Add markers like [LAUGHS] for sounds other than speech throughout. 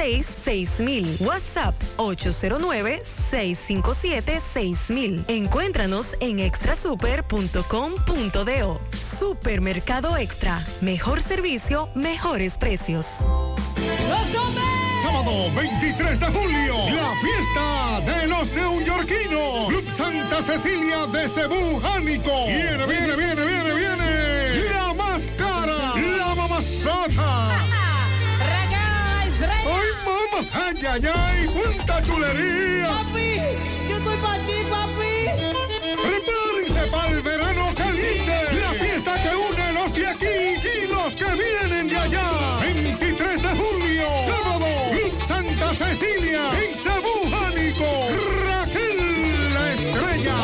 809-556-6000. WhatsApp 809-657-6000. Encuéntranos en extrasuper.com.do. Supermercado Extra. Mejor servicio, mejores precios. Sábado 23 de julio, la fiesta de los neoyorquinos. Club Santa Cecilia de Cebú, Jánico. Viene, viene, viene. Mamá! ¡Ay, ay, ay! ¡Cuánta chulería! Papi, yo estoy para ti, papi. ¡Prepárense para el verano caliente! La fiesta que une los de aquí y los que vienen de allá. 23 de julio, sábado, Santa Cecilia, en Cebú, Jánico. Raquel la estrella.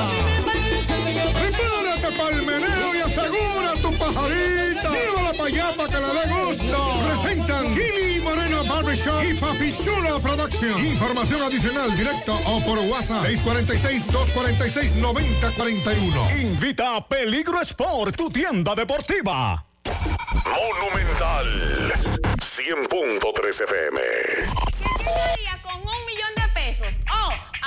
Prepárate para el meneo y asegura tu pajarita. Llévala para allá para que le dé gusto. Presentan Y Papichula Production. Información adicional directo o por WhatsApp 646-246-9041. Invita a Peligro Sport, tu tienda deportiva. Monumental 100.3 FM.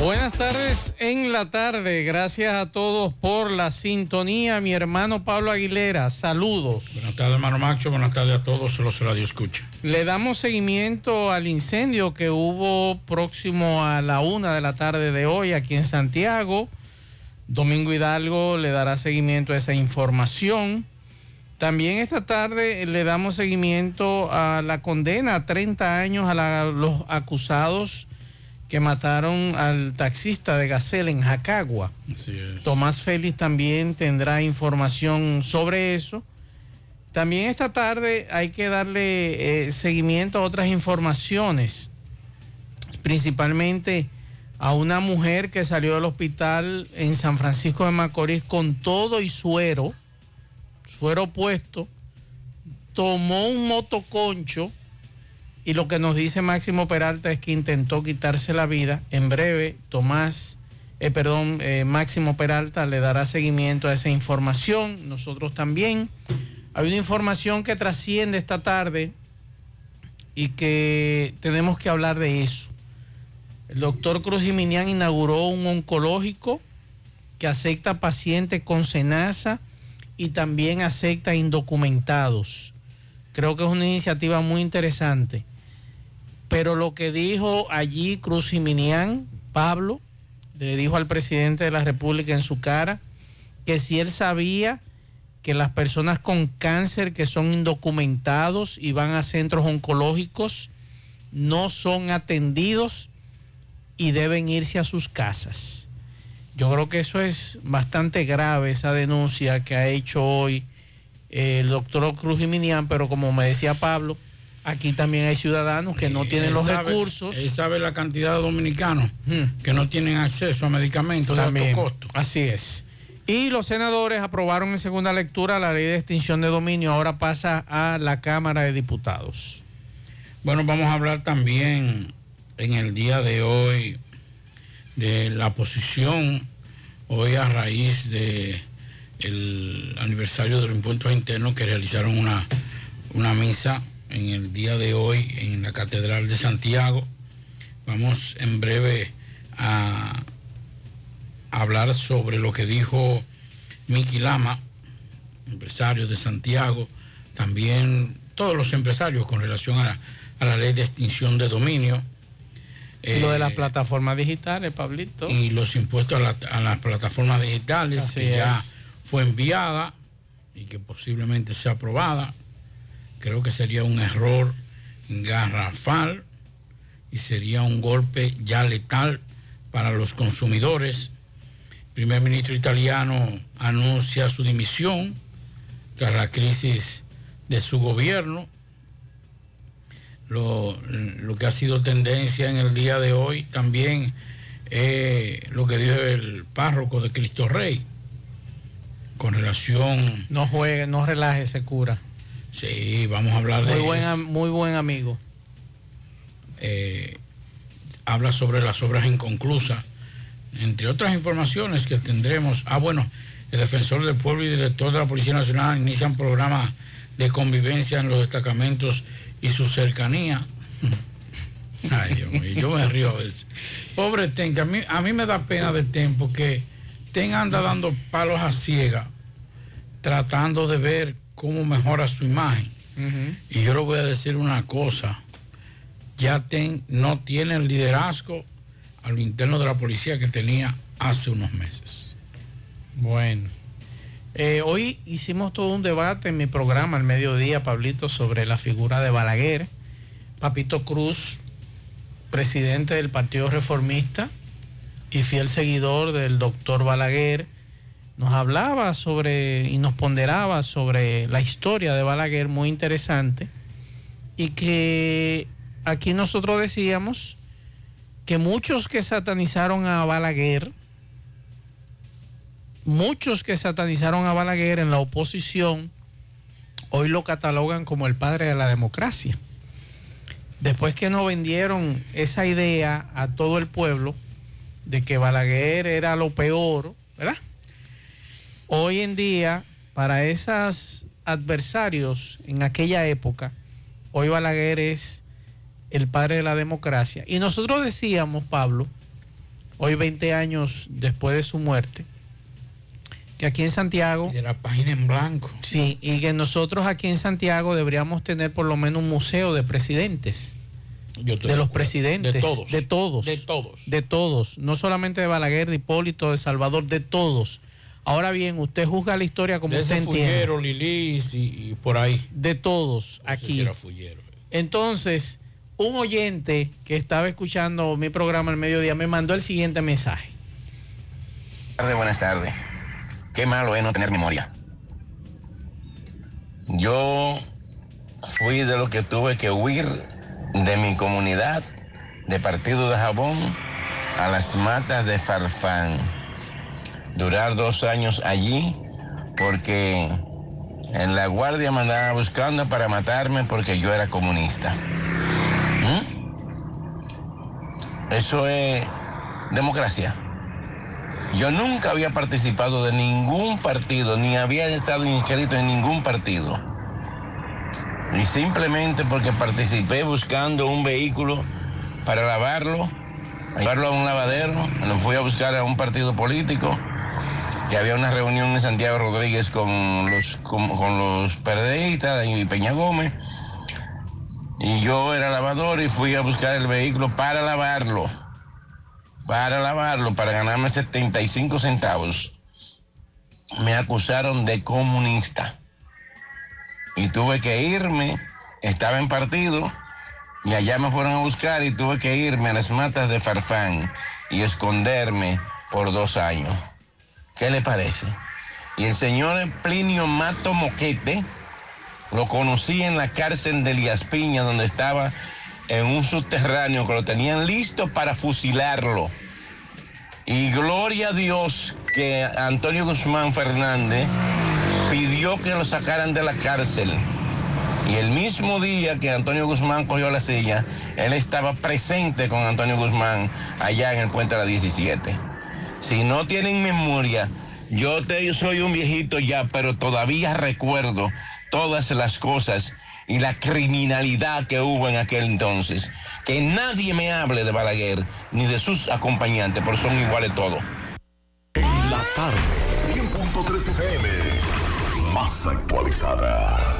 Buenas tardes en la tarde. Gracias a todos por la sintonía. Mi hermano Pablo Aguilera, saludos. Buenas tardes, hermano Macho. Buenas tardes a todos los radio escucha. Le damos seguimiento al incendio que hubo próximo a la una de la tarde de hoy aquí en Santiago. Domingo Hidalgo le dará seguimiento a esa información. También esta tarde le damos seguimiento a la condena a 30 años a la- los acusados que mataron al taxista de Gacel en Jacagua. Así es. Tomás Félix también tendrá información sobre eso. También esta tarde hay que darle eh, seguimiento a otras informaciones, principalmente a una mujer que salió del hospital en San Francisco de Macorís con todo y suero, suero puesto, tomó un motoconcho y lo que nos dice Máximo Peralta es que intentó quitarse la vida. En breve, Tomás, eh, perdón, eh, Máximo Peralta le dará seguimiento a esa información. Nosotros también. Hay una información que trasciende esta tarde y que tenemos que hablar de eso. El doctor Cruz Jiminián inauguró un oncológico que acepta pacientes con cenaza y también acepta indocumentados. Creo que es una iniciativa muy interesante. Pero lo que dijo allí Cruz Jiminián, Pablo, le dijo al presidente de la República en su cara que si él sabía que las personas con cáncer que son indocumentados y van a centros oncológicos no son atendidos y deben irse a sus casas. Yo creo que eso es bastante grave, esa denuncia que ha hecho hoy el doctor Cruz Jiminián, pero como me decía Pablo, aquí también hay ciudadanos que no tienen Él los sabe- recursos. Él sabe la cantidad de dominicanos que no tienen acceso a medicamentos de También, alto costo. Así es. Y los senadores aprobaron en segunda lectura la ley de extinción de dominio. Ahora pasa a la Cámara de Diputados. Bueno, vamos a hablar también en el día de hoy de la posición, hoy a raíz de el aniversario de los impuestos internos que realizaron una, una misa en el día de hoy en la Catedral de Santiago. Vamos en breve a hablar sobre lo que dijo Miki Lama, empresario de Santiago, también todos los empresarios con relación a la, ley de extinción de dominio. lo de las eh, plataformas digitales, Pablito. Y los impuestos a, las plataformas digitales, que ya fue enviada y que posiblemente sea aprobada. Creo que sería un error garrafal y sería un golpe ya letal para los consumidores. El primer ministro italiano anuncia su dimisión tras la crisis de su gobierno. Lo, que ha sido tendencia en el día de hoy también es lo que dijo el párroco de Cristo Rey con relación... No juegue, no relaje ese cura. Sí, vamos a hablar muy de buen, Muy buen amigo. Eh, habla sobre las obras inconclusas, entre otras informaciones que tendremos. Ah, bueno, el defensor del pueblo y director de la Policía Nacional inician programas de convivencia en los destacamentos y su cercanía. [LAUGHS] Ay, Dios mío, yo me río a veces. Pobre Ten, que a mí, a mí me da pena de tiempo que Ten anda dando palos a ciega, tratando de ver cómo mejora su imagen. Y yo le voy a decir una cosa, ya Ten no tiene el liderazgo a lo interno de la policía que tenía hace unos meses. Bueno. Eh, hoy hicimos todo un debate en mi programa al mediodía, Pablito, sobre la figura de Balaguer. Papito Cruz, presidente del Partido Reformista y fiel seguidor del doctor Balaguer, nos hablaba sobre y nos ponderaba sobre la historia de Balaguer, muy interesante, y que aquí nosotros decíamos que muchos que satanizaron a Balaguer, muchos que satanizaron a Balaguer en la oposición, hoy lo catalogan como el padre de la democracia. Después que nos vendieron esa idea a todo el pueblo de que Balaguer era lo peor, ¿verdad? Hoy en día, para esos adversarios en aquella época, hoy Balaguer es el padre de la democracia. Y nosotros decíamos, Pablo, hoy 20 años después de su muerte, que aquí en Santiago... Y de la página en blanco. Sí, y que nosotros aquí en Santiago deberíamos tener por lo menos un museo de presidentes. de los presidentes. De todos. De todos. De todos. De todos. No solamente de Balaguer, de Hipólito, de Salvador, de todos. Ahora bien, usted juzga la historia como de usted entiende. Lilis y, por ahí. De todos aquí. Entonces, un oyente que estaba escuchando mi programa al mediodía me mandó el siguiente mensaje. Buenas tardes. Qué malo es no tener memoria. Yo fui de los que tuve que huir de mi comunidad, de Partido de Jabón, a las matas de Farfán. Durar dos años allí porque en la guardia me andaba buscando para matarme porque yo era comunista. ¿Mm? Eso es democracia. Yo nunca había participado de ningún partido, ni había estado inscrito en ningún partido. Y simplemente porque participé buscando un vehículo para lavarlo, llevarlo a un lavadero, lo fui a buscar a un partido político, que había una reunión en Santiago Rodríguez con los, con, los y Peña Gómez. Y yo era lavador y fui a buscar el vehículo para lavarlo para lavarlo, para ganarme 75 centavos, me acusaron de comunista. Y tuve que irme, estaba en partido, y allá me fueron a buscar y tuve que irme a las matas de Farfán y esconderme por dos años. ¿Qué le parece? Y el señor Plinio Mato Moquete lo conocí en la cárcel de Elías Piña, donde estaba en un subterráneo que lo tenían listo para fusilarlo. Y gloria a Dios que Antonio Guzmán Fernández pidió que lo sacaran de la cárcel. Y el mismo día que Antonio Guzmán cogió la silla, él estaba presente con Antonio Guzmán allá en el puente de la 17. Si no tienen memoria, yo, te, soy un viejito ya, pero todavía recuerdo todas las cosas y la criminalidad que hubo en aquel entonces. Que nadie me hable de Balaguer ni de sus acompañantes, porque son iguales todos. En la tarde, 100.3 FM, más actualizada.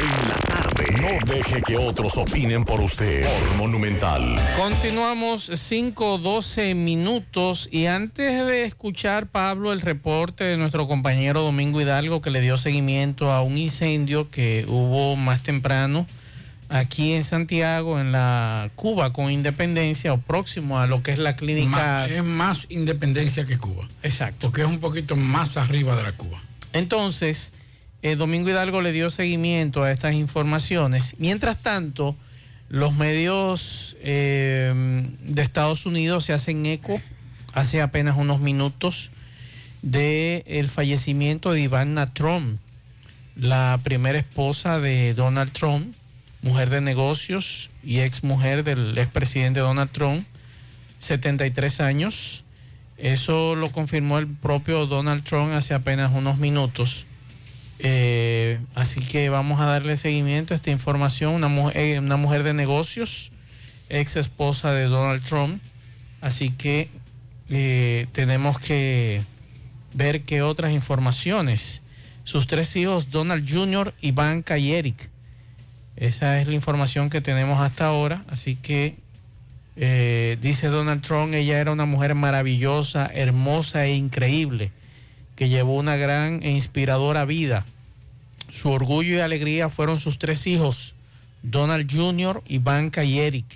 En la tarde. No deje que otros opinen por usted. Por Monumental. Continuamos 5-12 minutos y antes de escuchar, Pablo, el reporte de nuestro compañero Domingo Hidalgo que le dio seguimiento a un incendio que hubo más temprano aquí en Santiago, en la Cuba con Independencia o próximo a lo que es la clínica. es más Independencia que Cuba. Exacto. Porque es un poquito más arriba de la Cuba. Entonces, eh, Domingo Hidalgo le dio seguimiento a estas informaciones. Mientras tanto, los medios eh, de Estados Unidos se hacen eco hace apenas unos minutos del el fallecimiento de Ivana Trump, la primera esposa de Donald Trump, mujer de negocios y ex mujer del expresidente Donald Trump, 73 años. Eso lo confirmó el propio Donald Trump hace apenas unos minutos. Eh, así que vamos a darle seguimiento a esta información. Una, mu- eh, una mujer de negocios, ex esposa de Donald Trump. Así que eh, tenemos que ver qué otras informaciones. Sus tres hijos, Donald Jr., Ivanka y Eric. Esa es la información que tenemos hasta ahora. Así que eh, dice Donald Trump, ella era una mujer maravillosa, hermosa e increíble, que llevó una gran e inspiradora vida. Su orgullo y alegría fueron sus tres hijos, Donald Jr., Ivanka y Eric.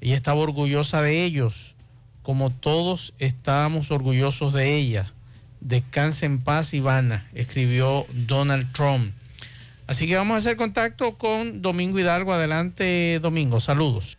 Ella estaba orgullosa de ellos, como todos estábamos orgullosos de ella. Descanse en paz, Ivana, escribió Donald Trump. Así que vamos a hacer contacto con Domingo Hidalgo. Adelante, Domingo. Saludos.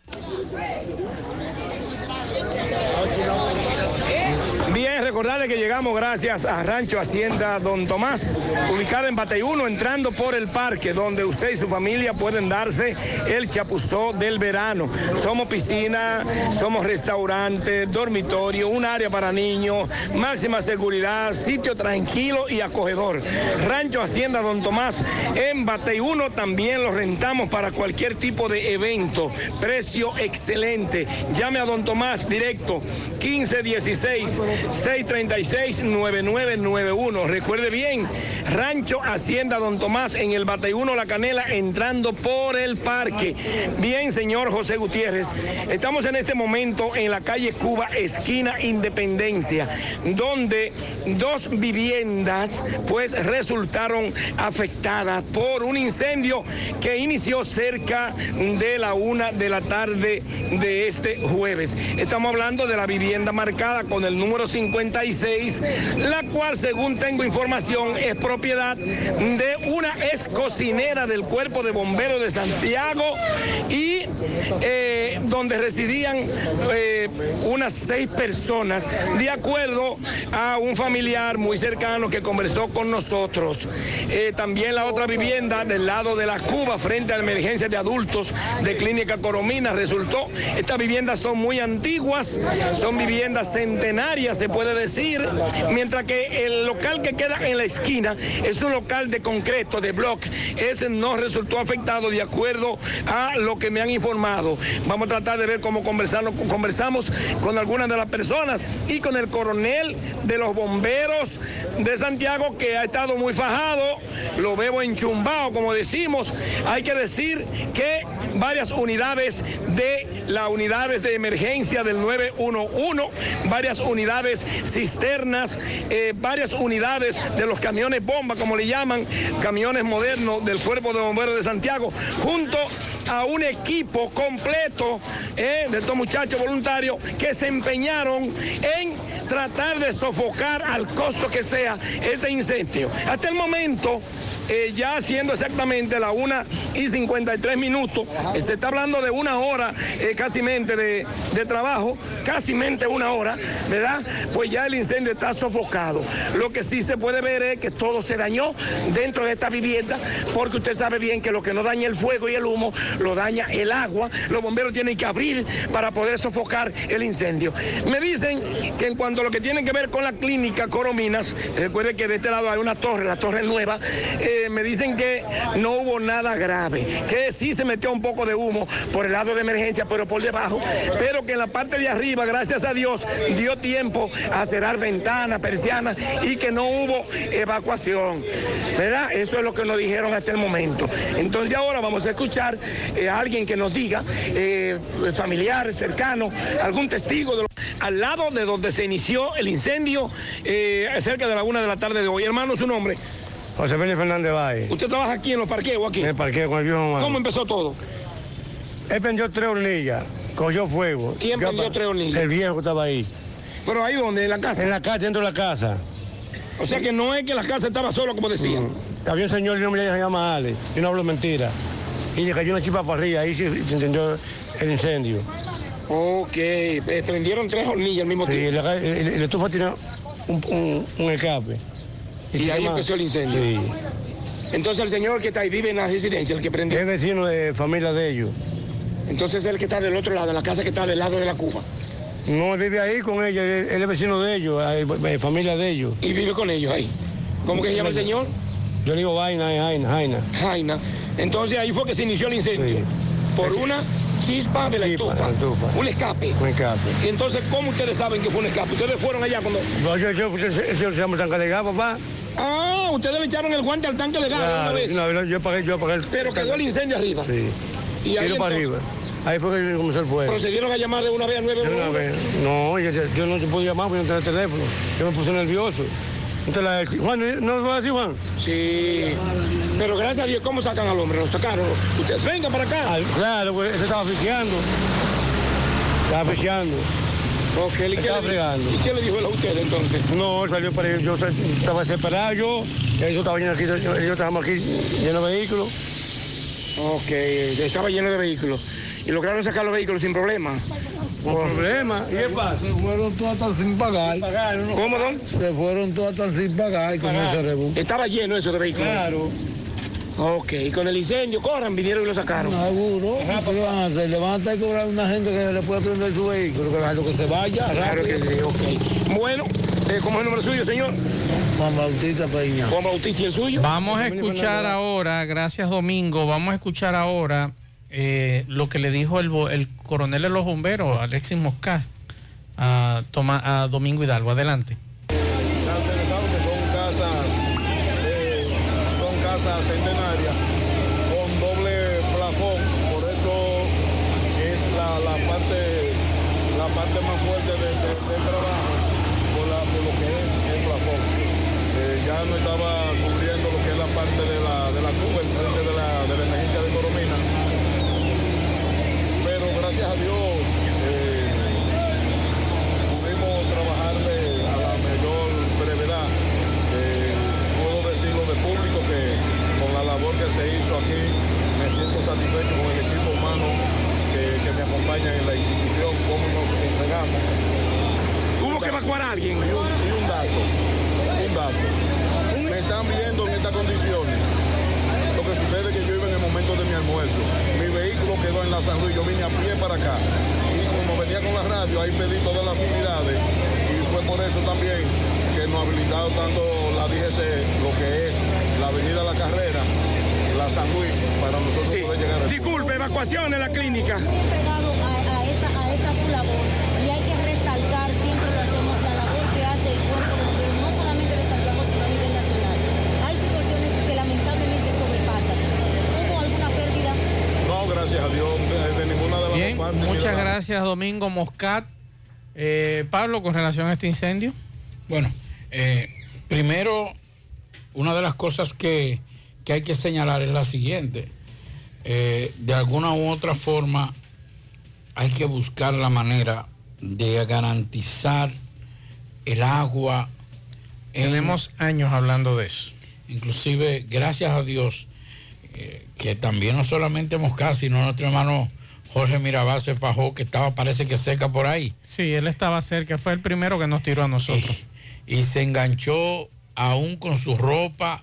Bien, recordarle que llegamos gracias a Rancho Hacienda Don Tomás, ubicada en Bateyuno, entrando por el parque, donde usted y su familia pueden darse el chapuzó del verano. Somos piscina, somos restaurante, dormitorio, un área para niños, máxima seguridad, sitio tranquilo y acogedor. Rancho Hacienda Don Tomás en Bateyuno también lo rentamos para cualquier tipo de evento. Precio excelente. Llame a Don Tomás directo 1516 636 9991. Recuerde bien, Rancho Hacienda Don Tomás en el Bateyuno La Canela entrando por el parque. Bien, señor José Gutiérrez, estamos en este momento en la calle Cuba, esquina Independencia, donde dos viviendas pues resultaron afectadas por un incendio que inició cerca de la una de la tarde de este jueves. Estamos hablando de la vivienda marcada con el número 56, la cual según tengo información es propiedad de una ex cocinera del cuerpo de bomberos de Santiago y eh, donde residían eh, unas seis personas, de acuerdo a un familiar muy cercano que conversó con nosotros. Eh, también la otra vivienda del lado de la Cuba, frente a la emergencia de adultos de Clínica Coromina, resultó, estas viviendas son muy antiguas, son viviendas centenarias, se puede decir, mientras que el local que queda en la esquina es un local de concreto, de block, ese no resultó afectado de acuerdo a lo que me han informado. Vamos a tratar de ver cómo conversamos con algunas de las personas y con el coronel de los bomberos de Santiago que ha estado muy fajado, lo veo enchumbado, como decimos. Hay que decir que varias unidades de las unidades de emergencia del 911, varias unidades cisternas, eh, varias unidades de los camiones bomba, como le llaman, camiones modernos del Cuerpo de Bomberos de Santiago, junto a un equipo completo eh, de estos muchachos voluntarios que se empeñaron en tratar de sofocar al costo que sea este incendio. Hasta el momento eh, ya siendo exactamente la 1 y 53 minutos, eh, se está hablando de una hora eh, casi de, de trabajo, casi una hora, ¿verdad? Pues ya el incendio está sofocado. Lo que sí se puede ver es que todo se dañó dentro de esta vivienda, porque usted sabe bien que lo que no daña el fuego y el humo, lo daña el agua. Los bomberos tienen que abrir para poder sofocar el incendio. Me dicen que en cuanto a lo que tiene que ver con la clínica Corominas, recuerde que de este lado hay una torre, la torre nueva, eh, me dicen que no hubo nada grave, que sí se metió un poco de humo por el lado de emergencia, pero por debajo, pero que en la parte de arriba, gracias a Dios, dio tiempo a cerrar ventanas, persianas y que no hubo evacuación. ¿Verdad? Eso es lo que nos dijeron hasta el momento. Entonces ahora vamos a escuchar eh, a alguien que nos diga, eh, familiar, cercano, algún testigo de lo- al lado de donde se inició el incendio, eh, cerca de la una de la tarde de hoy. Hermano, su nombre. José Félix Fernández Valle. ¿Usted trabaja aquí en los parqueos aquí? En el parqueo con el viejo Juan. ¿Cómo empezó todo? Él prendió tres hornillas, cogió fuego. ¿Quién Yo prendió tres hornillas? El viejo que estaba ahí. ¿Pero ahí dónde? ¿En la casa? En la casa, dentro de la casa. O sea que no es que la casa estaba sola, como decían. Mm. Había un señor, y no me llama Ale, yo no hablo mentira. Y le cayó una chipa para arriba, ahí se, se encendió el incendio. Ok, eh, prendieron tres hornillas al mismo Sí, tiempo. la, el, el- el estufa tiene un, un- un escape. Y ahí llama- empezó el incendio. Sí. Entonces el señor que está ahí vive en la residencia, el que prendió. Es vecino de familia de ellos. Entonces es el que está del otro lado, en la casa que está del lado de la Cuba. No, él vive ahí con ellos, él, él es vecino de ellos, eh, eh, familia de ellos. Y vive con ellos ahí. ¿Cómo que se llama el señor? Yo le digo vaina, Jaina, Jaina. Jaina. Entonces ahí fue que se inició el incendio. Por una chispa de la estufa. Un escape. Un escape. Y entonces, ¿cómo ustedes saben que fue un escape? ¿Ustedes fueron allá cuando.? No, yo, yo, yo, yo, yo se llama tanque de gas, papá. Ah, ustedes le echaron el guante al tanque de gas una vez. no, yo apagué, yo apagué. el- Pero quedó el incendio arriba. Sí. Y ahí Tiro para entonces- arriba. Ahí fue que comenzó el fuego. Procedieron a llamar de una vez a De una 911. vez. No, yo, no te pude llamar porque no tenía teléfono. Yo me puse nervioso. Entonces la, Juan, ¿no va así, Juan? Sí. Pero gracias a Dios, ¿cómo sacan al hombre? Lo sacaron. Ustedes, vengan para acá. Claro, pues ese estaba asfixiando. Estaba asfixiando. Ok, ¿y qué, Estaba fregando. ¿y qué le dijo él a usted entonces? No, él salió para ellos. Yo estaba desesperado yo. Ellos estaban aquí, yo, yo estábamos aquí llenos de vehículos. Ok, estaba lleno de vehículos. Y lograron sacar los vehículos sin problema. Con problema. ¿Y qué pasa? Se fueron todas hasta sin pagar. ¿Cómo, don? Se fueron todas hasta sin pagar con ese rebú. Estaba lleno eso de vehículos. Claro. Ok, y con el incendio, corran, vinieron y lo sacaron. Seguro. ¿Qué van a hacer? Le van a estar cobrando a una gente que le puede prender su vehículo, que que se vaya. Claro que sí, ok. Bueno, eh, ¿cómo es el nombre suyo, señor? Juan Bautista Peña. Juan Bautista y el suyo. Vamos a escuchar ahora, gracias Domingo, vamos a escuchar ahora eh, lo que le dijo el, el coronel de los bomberos, Alexis Moscat, a, Toma- a Domingo Hidalgo. Adelante. son casas, eh, son casas centenarias con doble plafón, por eso es la, la parte la parte más fuerte de- de- del trabajo por, la- por lo que es el plafón. Eh, ya no estaba cubriendo lo que es la parte de la, de la cuba, el frente de la, de la emergencia de Coromina. Pero gracias a Dios eh, pudimos trabajarle a la mayor brevedad. Eh, puedo decirlo de público que con la labor que se hizo aquí me siento satisfecho con el equipo humano que, en la institución, cómo nos entregamos. ¿Tuvo que evacuar a alguien? Y un, y un dato, un dato. Me están viendo en estas condiciones. Lo que sucede es que yo iba en el momento de mi almuerzo. Mi vehículo quedó en la San Luis, yo vine a pie para acá. Y como venía con la radio, ahí pedí todas las unidades. Y fue por eso también que nos ha habilitado tanto la DGC, lo que es la avenida La Carrera, la San Luis, para nosotros poder llegar a Disculpe, evacuación en la clínica. Entregado a, a esta, a esta su labor y hay que resaltar, siempre lo hacemos, la labor que hace el cuerpo de bomberos, no solamente de Santiago, sino a nivel nacional. Hay situaciones que lamentablemente sobrepasan. ¿Hubo alguna pérdida? No, gracias a Dios, de, de ninguna de las Bien, dos partes. muchas Mira, gracias Domingo Moscat. Eh, Pablo, con relación a este incendio. Bueno, eh, primero, una de las cosas que, que hay que señalar es la siguiente. Eh, de alguna u otra forma, hay que buscar la manera de garantizar el agua. en- Tenemos años hablando de eso. Inclusive, gracias a Dios, eh, que también no solamente Mosca, sino nuestro hermano Jorge Mirabal se fajó, que estaba, parece que cerca por ahí. Sí, él estaba cerca, fue el primero que nos tiró a nosotros. Y se enganchó aún con su ropa,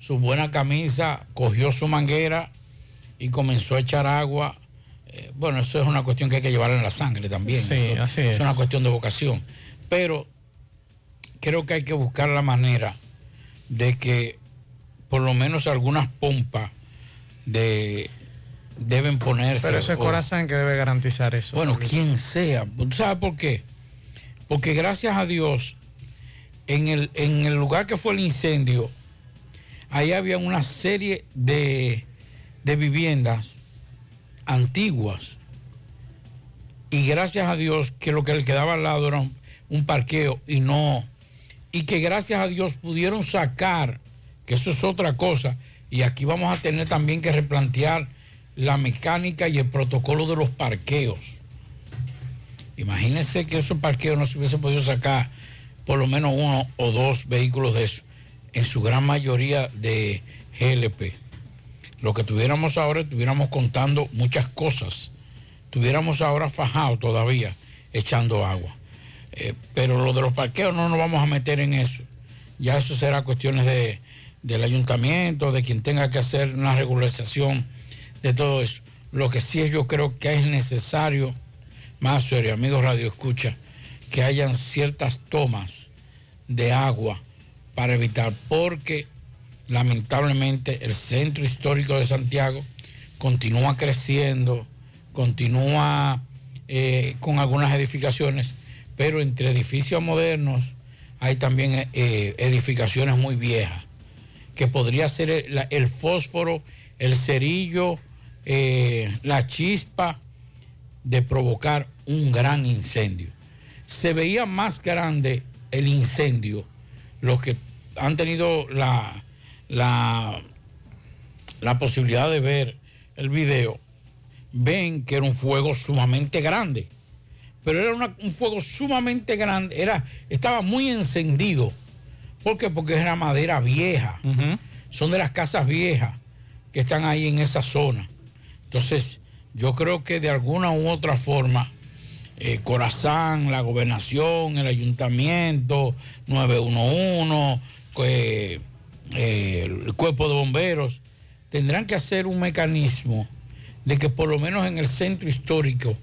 su buena camisa, cogió su manguera y comenzó a echar agua. Eh, bueno, eso es una cuestión que hay que llevar en la sangre también. Sí, Eso- así es es. una cuestión de vocación. Pero creo que hay que buscar la manera de que por lo menos algunas pompas de deben ponerse. Pero eso es o- Corazán que debe garantizar eso. bueno, quien sea. ¿Tú sabes por qué? Porque gracias a Dios, en el, en el lugar que fue el incendio, ahí había una serie de, de viviendas antiguas. Y gracias a Dios que lo que le quedaba al lado era un, parqueo y no. Y que gracias a Dios pudieron sacar, que eso es otra cosa. Y aquí vamos a tener también que replantear la mecánica y el protocolo de los parqueos. Imagínense que esos parqueos no se hubiesen podido sacar por lo menos uno o dos vehículos de eso, en su gran mayoría de GLP. Lo que tuviéramos ahora, estuviéramos contando muchas cosas. Tuviéramos ahora fajado todavía, echando agua. Eh, pero lo de los parqueos no nos vamos a meter en eso. Ya eso será cuestiones de, del ayuntamiento, de quien tenga que hacer una regularización de todo eso. Lo que sí yo creo que es necesario, más serio, amigos Radio Escucha, que hayan ciertas tomas de agua para evitar, porque lamentablemente el centro histórico de Santiago continúa creciendo, continúa eh, con algunas edificaciones, pero entre edificios modernos hay también eh, edificaciones muy viejas, que podría ser el, fósforo, el cerillo, eh, la chispa de provocar un gran incendio. Se veía más grande el incendio, los que han tenido la, la, la posibilidad de ver el video, ven que era un fuego sumamente grande. Pero era una- un fuego sumamente grande, era, estaba muy encendido. ¿Por qué? Porque era madera vieja. Son de las casas viejas que están ahí en esa zona. Entonces, yo creo que de alguna u otra forma, eh, Corazán, la gobernación, el ayuntamiento, 911, que, eh, el cuerpo de bomberos, tendrán que hacer un mecanismo de que por lo menos en el centro histórico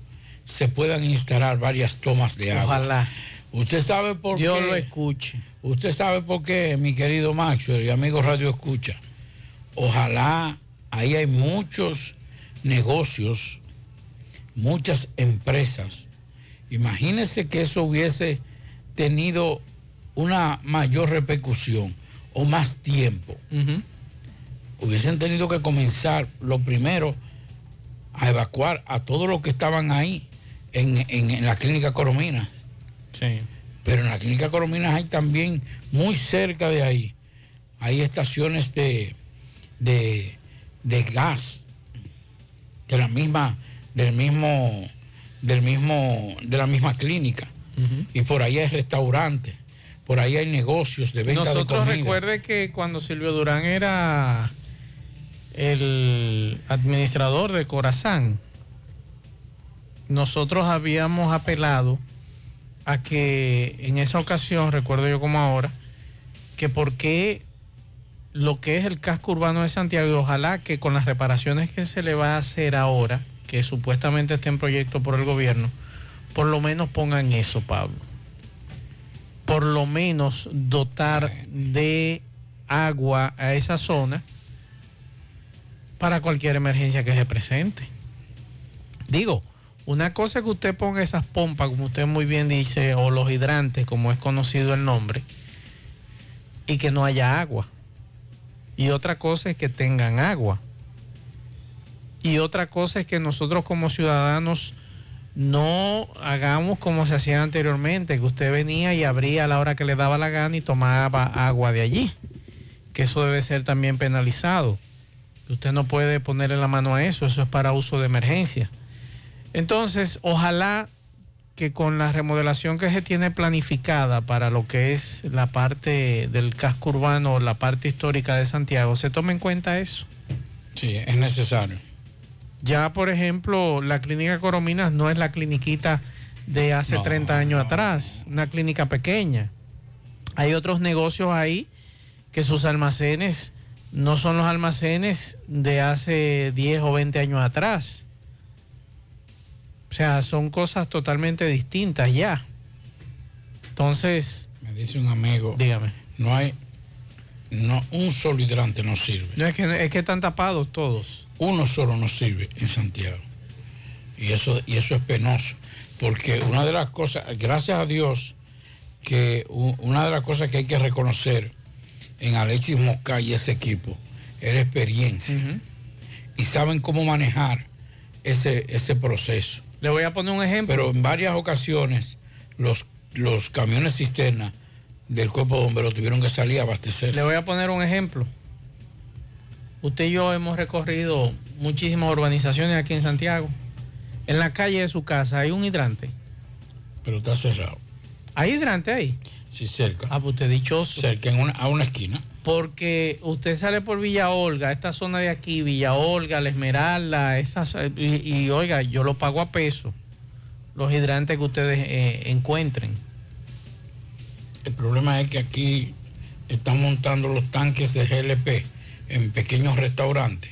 se puedan instalar varias tomas de agua. Ojalá. Usted sabe por Dios qué. lo escuche. Usted sabe por qué, mi querido Maxwell y amigos Radio Escucha. Ojalá ahí hay muchos negocios, muchas empresas. Imagínese que eso hubiese tenido una mayor repercusión o más tiempo. Hubiesen tenido que comenzar lo primero a evacuar a todos los que estaban ahí en, en- en la clínica Corominas. Pero en la clínica Corominas hay también, muy cerca de ahí, hay estaciones de, de, de gas, de la misma, del mismo, del mismo, de la misma clínica. Y por ahí hay restaurantes, por ahí hay negocios de venta de Nosotros comida. recuerde que cuando Silvio Durán era el administrador de Corazán, nosotros habíamos apelado a que en esa ocasión, recuerdo yo como ahora, que por qué lo que es el casco urbano de Santiago y ojalá que con las reparaciones que se le va a hacer ahora, que supuestamente está en proyecto por el gobierno, por lo menos pongan eso, Pablo. Por lo menos dotar de agua a esa zona para cualquier emergencia que se presente. Digo, una cosa es que usted ponga esas pompas, como usted muy bien dice, o los hidrantes, como es conocido el nombre, y que no haya agua. Y otra cosa es que tengan agua. Y otra cosa es que nosotros como ciudadanos no hagamos como se hacía anteriormente, que usted venía y abría a la hora que le daba la gana y tomaba agua de allí. Que eso debe ser también penalizado. Usted no puede ponerle la mano a eso, eso es para uso de emergencia. Entonces, ojalá que con la remodelación que se tiene planificada para lo que es la parte del casco urbano, la parte histórica de Santiago, se tome en cuenta eso. Sí, es necesario. Ya, por ejemplo, la clínica Corominas no es la cliniquita de hace 30 años atrás, una clínica pequeña. Hay otros negocios ahí que sus almacenes no son los almacenes de hace 10 o 20 años atrás. O sea, son cosas totalmente distintas ya. Entonces... Me dice un amigo. Dígame. No hay... No, un solo hidrante no sirve. No, es, que, es que están tapados todos. Uno solo no sirve en Santiago. Y eso, y eso es penoso. Porque una de las cosas, gracias a Dios, que una de las cosas que hay que reconocer en Alexis Mosca y ese equipo es la experiencia. Y saben cómo manejar ese, ese proceso. Le voy a poner un ejemplo. Pero en varias ocasiones los, los camiones cisterna del cuerpo de bomberos tuvieron que salir a abastecerse. Le voy a poner un ejemplo. Usted y yo hemos recorrido muchísimas urbanizaciones aquí en Santiago. En la calle de su casa hay un hidrante. Pero está cerrado. ¿Hay hidrante ahí? Sí, cerca. Ah, pues usted es dichoso. Cerca, en una, a una esquina. Porque usted sale por Villa Olga, esta zona de aquí, Villa Olga, La Esmeralda, esas, y, y, oiga, yo lo pago a peso, los hidrantes que ustedes eh, encuentren. El problema es que aquí están montando los tanques de GLP en pequeños restaurantes,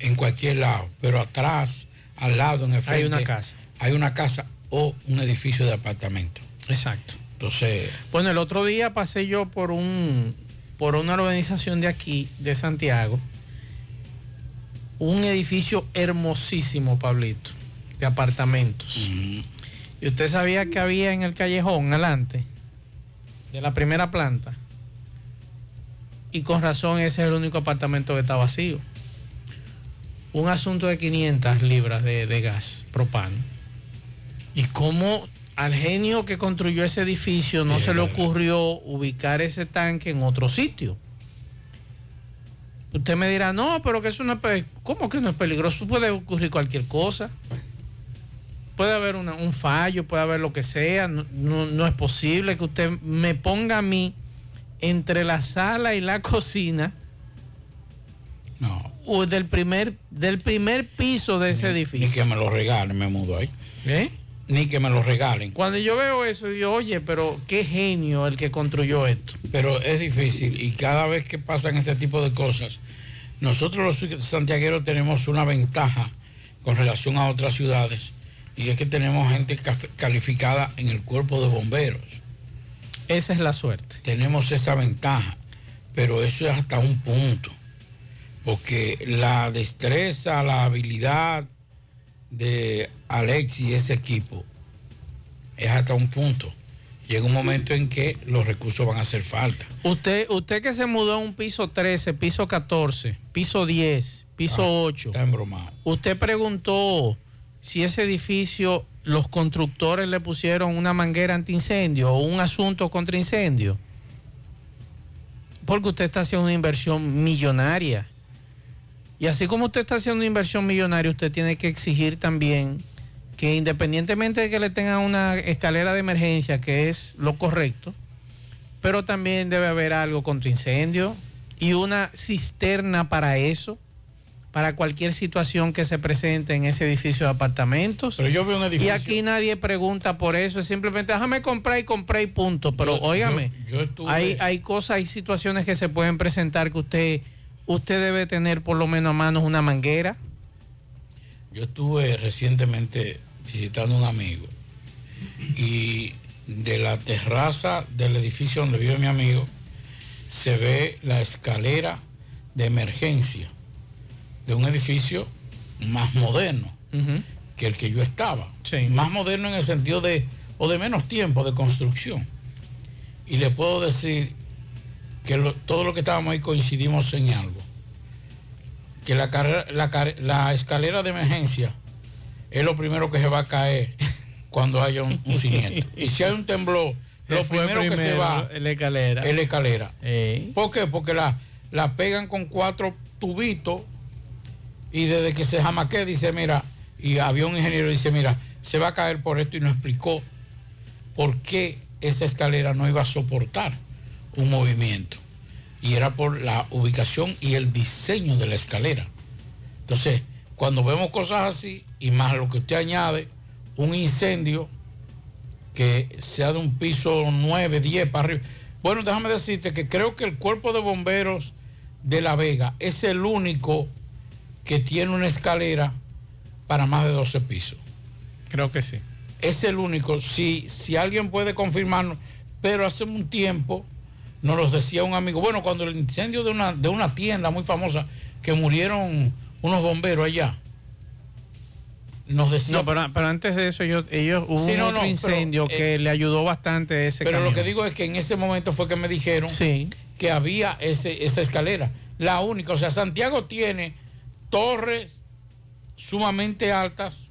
en cualquier lado, pero atrás, al lado, en el Hay frente, una casa. Hay una casa o un edificio de apartamento. Exacto. Entonces, Bueno, el otro día pasé yo por un por una organización de aquí, de Santiago, un edificio hermosísimo, Pablito, de apartamentos. Y usted sabía que había en el callejón, adelante, de la primera planta. Y con razón ese es el único apartamento que está vacío. Un asunto de 500 libras de, de gas propano. Y cómo al genio que construyó ese edificio no se le ocurrió ubicar ese tanque en otro sitio. Usted me dirá, no, pero que eso no es ¿Cómo que no es peligroso? Puede ocurrir cualquier cosa. Puede haber una- un fallo, puede haber lo que sea. No, no- no es posible que usted me ponga a mí entre la sala y la cocina. No. O del primer, del primer piso de ese edificio. ni que me lo regalen, me mudo ahí. ¿Eh? Ni que me lo regalen. Cuando yo veo eso, digo, oye, pero qué genio el que construyó esto. Pero es difícil y cada vez que pasan este tipo de cosas, nosotros los santiagueros tenemos una ventaja con relación a otras ciudades y es que tenemos gente calificada en el cuerpo de bomberos. Esa es la suerte. Tenemos esa ventaja, pero eso es hasta un punto, porque la destreza, la habilidad de Alex y ese equipo es hasta un punto. Llega un momento en que los recursos van a hacer falta. Usted, usted que se mudó a un piso 13, piso 14, piso 10, piso 8. Está embromado. Usted preguntó si ese edificio los constructores le pusieron una manguera antiincendio o un asunto contra incendio. Porque usted está haciendo una inversión millonaria. Y así como usted está haciendo una inversión millonaria, usted tiene que exigir también que independientemente de que le tengan una escalera de emergencia, que es lo correcto, pero también debe haber algo contra incendio y una cisterna para eso, para cualquier situación que se presente en ese edificio de apartamentos. Pero yo veo un Y edificio. aquí nadie pregunta por eso, es simplemente déjame comprar y comprar y punto. Pero Yo- óigame, yo- yo estuve- hay, hay cosas, hay situaciones que se pueden presentar que usted, usted debe tener por lo menos a manos una manguera. Yo estuve recientemente visitando a un amigo y de la terraza del edificio donde vive mi amigo se ve la escalera de emergencia de un edificio más moderno que el que yo estaba. Más moderno en el sentido de, o de menos tiempo de construcción. Y le puedo decir que lo- todo lo que estábamos ahí coincidimos en algo. Que la, carrera- la, car- la escalera de emergencia es lo primero que se va a caer [LAUGHS] cuando haya un, un siniestro. Y si hay un temblor, lo primero, que se va es la escalera. es la escalera. ¿Por qué? Porque la, la pegan con cuatro tubitos y desde que se jamaque dice, mira, y había un ingeniero dice, mira, se va a caer por esto y nos explicó por qué esa escalera no iba a soportar un movimiento. Y era por la ubicación y el diseño de la escalera. Entonces, cuando vemos cosas así, y más lo que usted añade, un incendio que sea de un piso 9, 10 para arriba. Bueno, déjame decirte que creo que el cuerpo de bomberos de La Vega es el único que tiene una escalera para más de 12 pisos. Creo que sí. Es el único, si, si alguien puede confirmarnos, pero hace un tiempo nos lo decía un amigo, bueno, cuando el incendio de una, de una tienda muy famosa, que murieron unos bomberos allá, nos decía... No, pero, pero antes de eso ellos, ellos hubo Sí, un no, otro no, incendio pero, que eh, le ayudó bastante ese Pero lo que digo es que en ese momento fue que me dijeron que había ese, esa escalera. La única, o sea, Santiago tiene torres sumamente altas,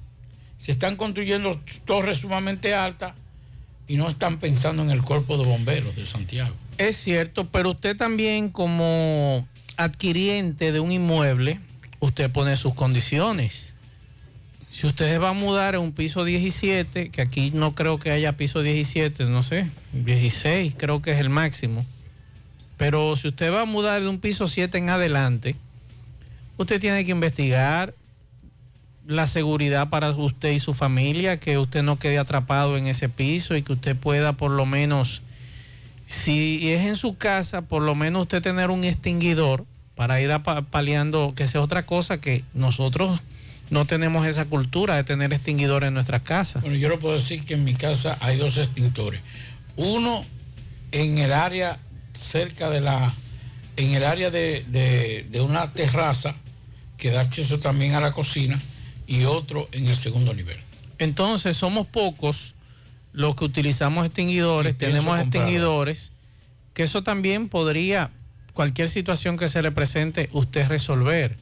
se están construyendo torres sumamente altas y no están pensando en el cuerpo de bomberos de Santiago. Es cierto, pero usted también como adquiriente de un inmueble, usted pone sus condiciones. Si usted va a mudar a un piso 17, que aquí no creo que haya piso 17, no sé, 16 creo que es el máximo. Pero si usted va a mudar de un piso 7 en adelante, usted tiene que investigar la seguridad para usted y su familia, que usted no quede atrapado en ese piso y que usted pueda por lo menos, si es en su casa, por lo menos usted tener un extinguidor para ir paliando, que sea otra cosa que nosotros no tenemos esa cultura de tener extinguidores en nuestras casas. Bueno, yo le puedo decir que en mi casa hay dos extintores. Uno en el área cerca de la, en el área de una terraza que da acceso también a la cocina y otro en el segundo nivel. Entonces somos pocos los que utilizamos extinguidores, Y tenemos extinguidores, que eso también podría, cualquier situación que se le presente, usted resolver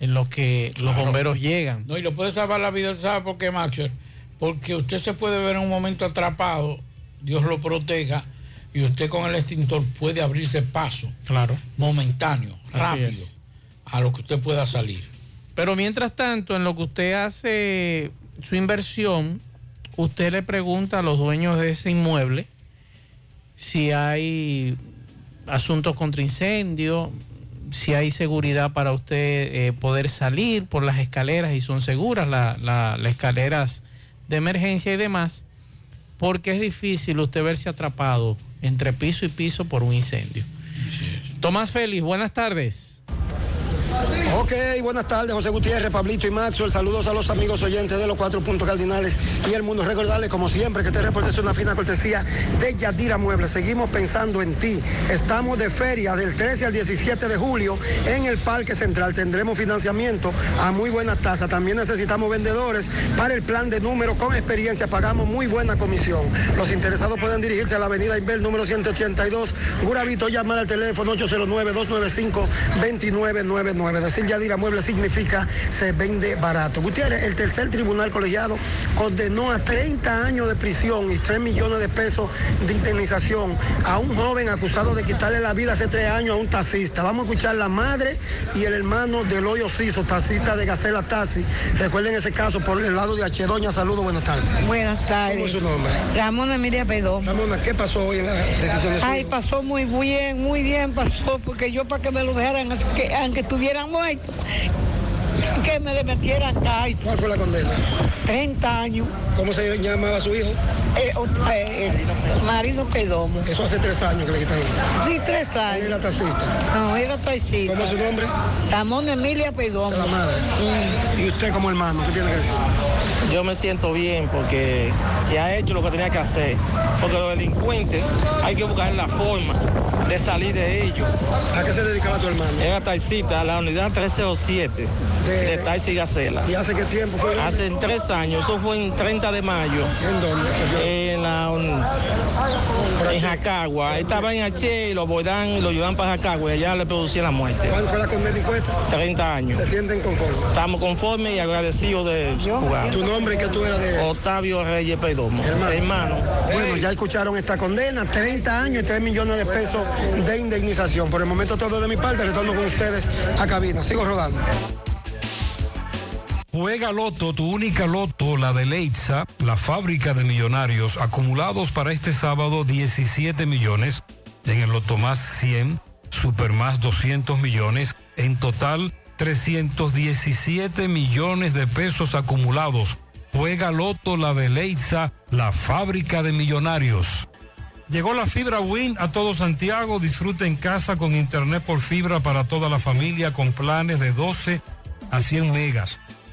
en lo que los bomberos llegan. No, y lo puede salvar la vida, ¿sabe por qué, Maxwell? Porque usted se puede ver en un momento atrapado, Dios lo proteja, y usted con el extintor puede abrirse paso. Claro. Momentáneo, Así rápido, es. A lo que usted pueda salir. Pero mientras tanto, en lo que usted hace su inversión, usted le pregunta a los dueños de ese inmueble si hay asuntos contra incendio, si hay seguridad para usted eh, poder salir por las escaleras y son seguras la- la- las escaleras de emergencia y demás, porque es difícil usted verse atrapado entre piso y piso por un incendio. Tomás Félix, buenas tardes. Ok, buenas tardes, José Gutiérrez, Pablito y Maxwell. Saludos a los amigos oyentes de los cuatro puntos cardinales y el mundo. Recordarles, como siempre, que este reporte es una fina cortesía de Yadira Muebles. Seguimos pensando en ti. Estamos de feria del 13 al 17 de julio en el Parque Central. Tendremos financiamiento a muy buena tasa. También necesitamos vendedores para el plan de número con experiencia. Pagamos muy buena comisión. Los interesados pueden dirigirse a la avenida Inver número 182, Guravito, llamar al teléfono 809-295-2999. Decir Yadira Muebles significa se vende barato. Gutiérrez, el tercer tribunal colegiado condenó a 30 años de prisión y 3 millones de pesos de indemnización a un joven acusado de quitarle la vida hace 3 años a un taxista. Vamos a escuchar la madre y el hermano del hoyo Ciso, taxista de Gacela Taxi. Recuerden ese caso por el lado de H. Doña, saludos, buenas tardes. Buenas tardes. ¿Cómo es su nombre? Ramona Emilia Pedón. Ramona, ¿qué pasó hoy en la decisión de su Ay, pasó muy bien, muy bien pasó, porque yo para que me lo dejaran, que, aunque estuvieran muito. Que me le metieran cárcel. ¿Cuál fue la condena? 30 años. ¿Cómo se llamaba su hijo? Eh, eh, el marido Pedomo. Eso hace tres años que le quitaron. Sí, tres años. ¿Él era taxista? No, era taxista. ¿Cómo es su nombre? Ramona Emilia Pedomo. La madre. Mm. ¿Y usted como hermano, qué tiene que decir? Yo me siento bien porque se ha hecho lo que tenía que hacer. Porque los delincuentes hay que buscar la forma de salir de ellos. ¿A qué se dedicaba tu hermano? Era taxista, la unidad 1307 de, Taxi Gacela. ¿Y hace qué tiempo fue? Hace tres años, eso fue en 30 de mayo. ¿En dónde? En la un- en Jacagua. Estaba en H y lo abordan y lo llevan para Jacagua y allá le producían la muerte. ¿Cuál fue la condena impuesta? 30 años. ¿Se sienten conformes? Estamos conformes y agradecidos de jugar. ¿Tu nombre y que tú eras de...? Octavio Reyes Perdomo. Hermano. Hermano. Bueno, ya escucharon esta condena, 30 años y 3 millones de pesos de indemnización. Por el momento todo de mi parte, retorno con ustedes a cabina. Sigo rodando. Juega Loto, tu única Loto, la de Leitza, la fábrica de millonarios, acumulados para este sábado 17 millones, en el Loto más 100, Super más 200 millones, en total 317 millones de pesos acumulados. Juega Loto, la de Leitza, la fábrica de millonarios. Llegó la fibra Win a todo Santiago. Disfruta en casa con internet por fibra para toda la familia con planes de 12 a 100 megas.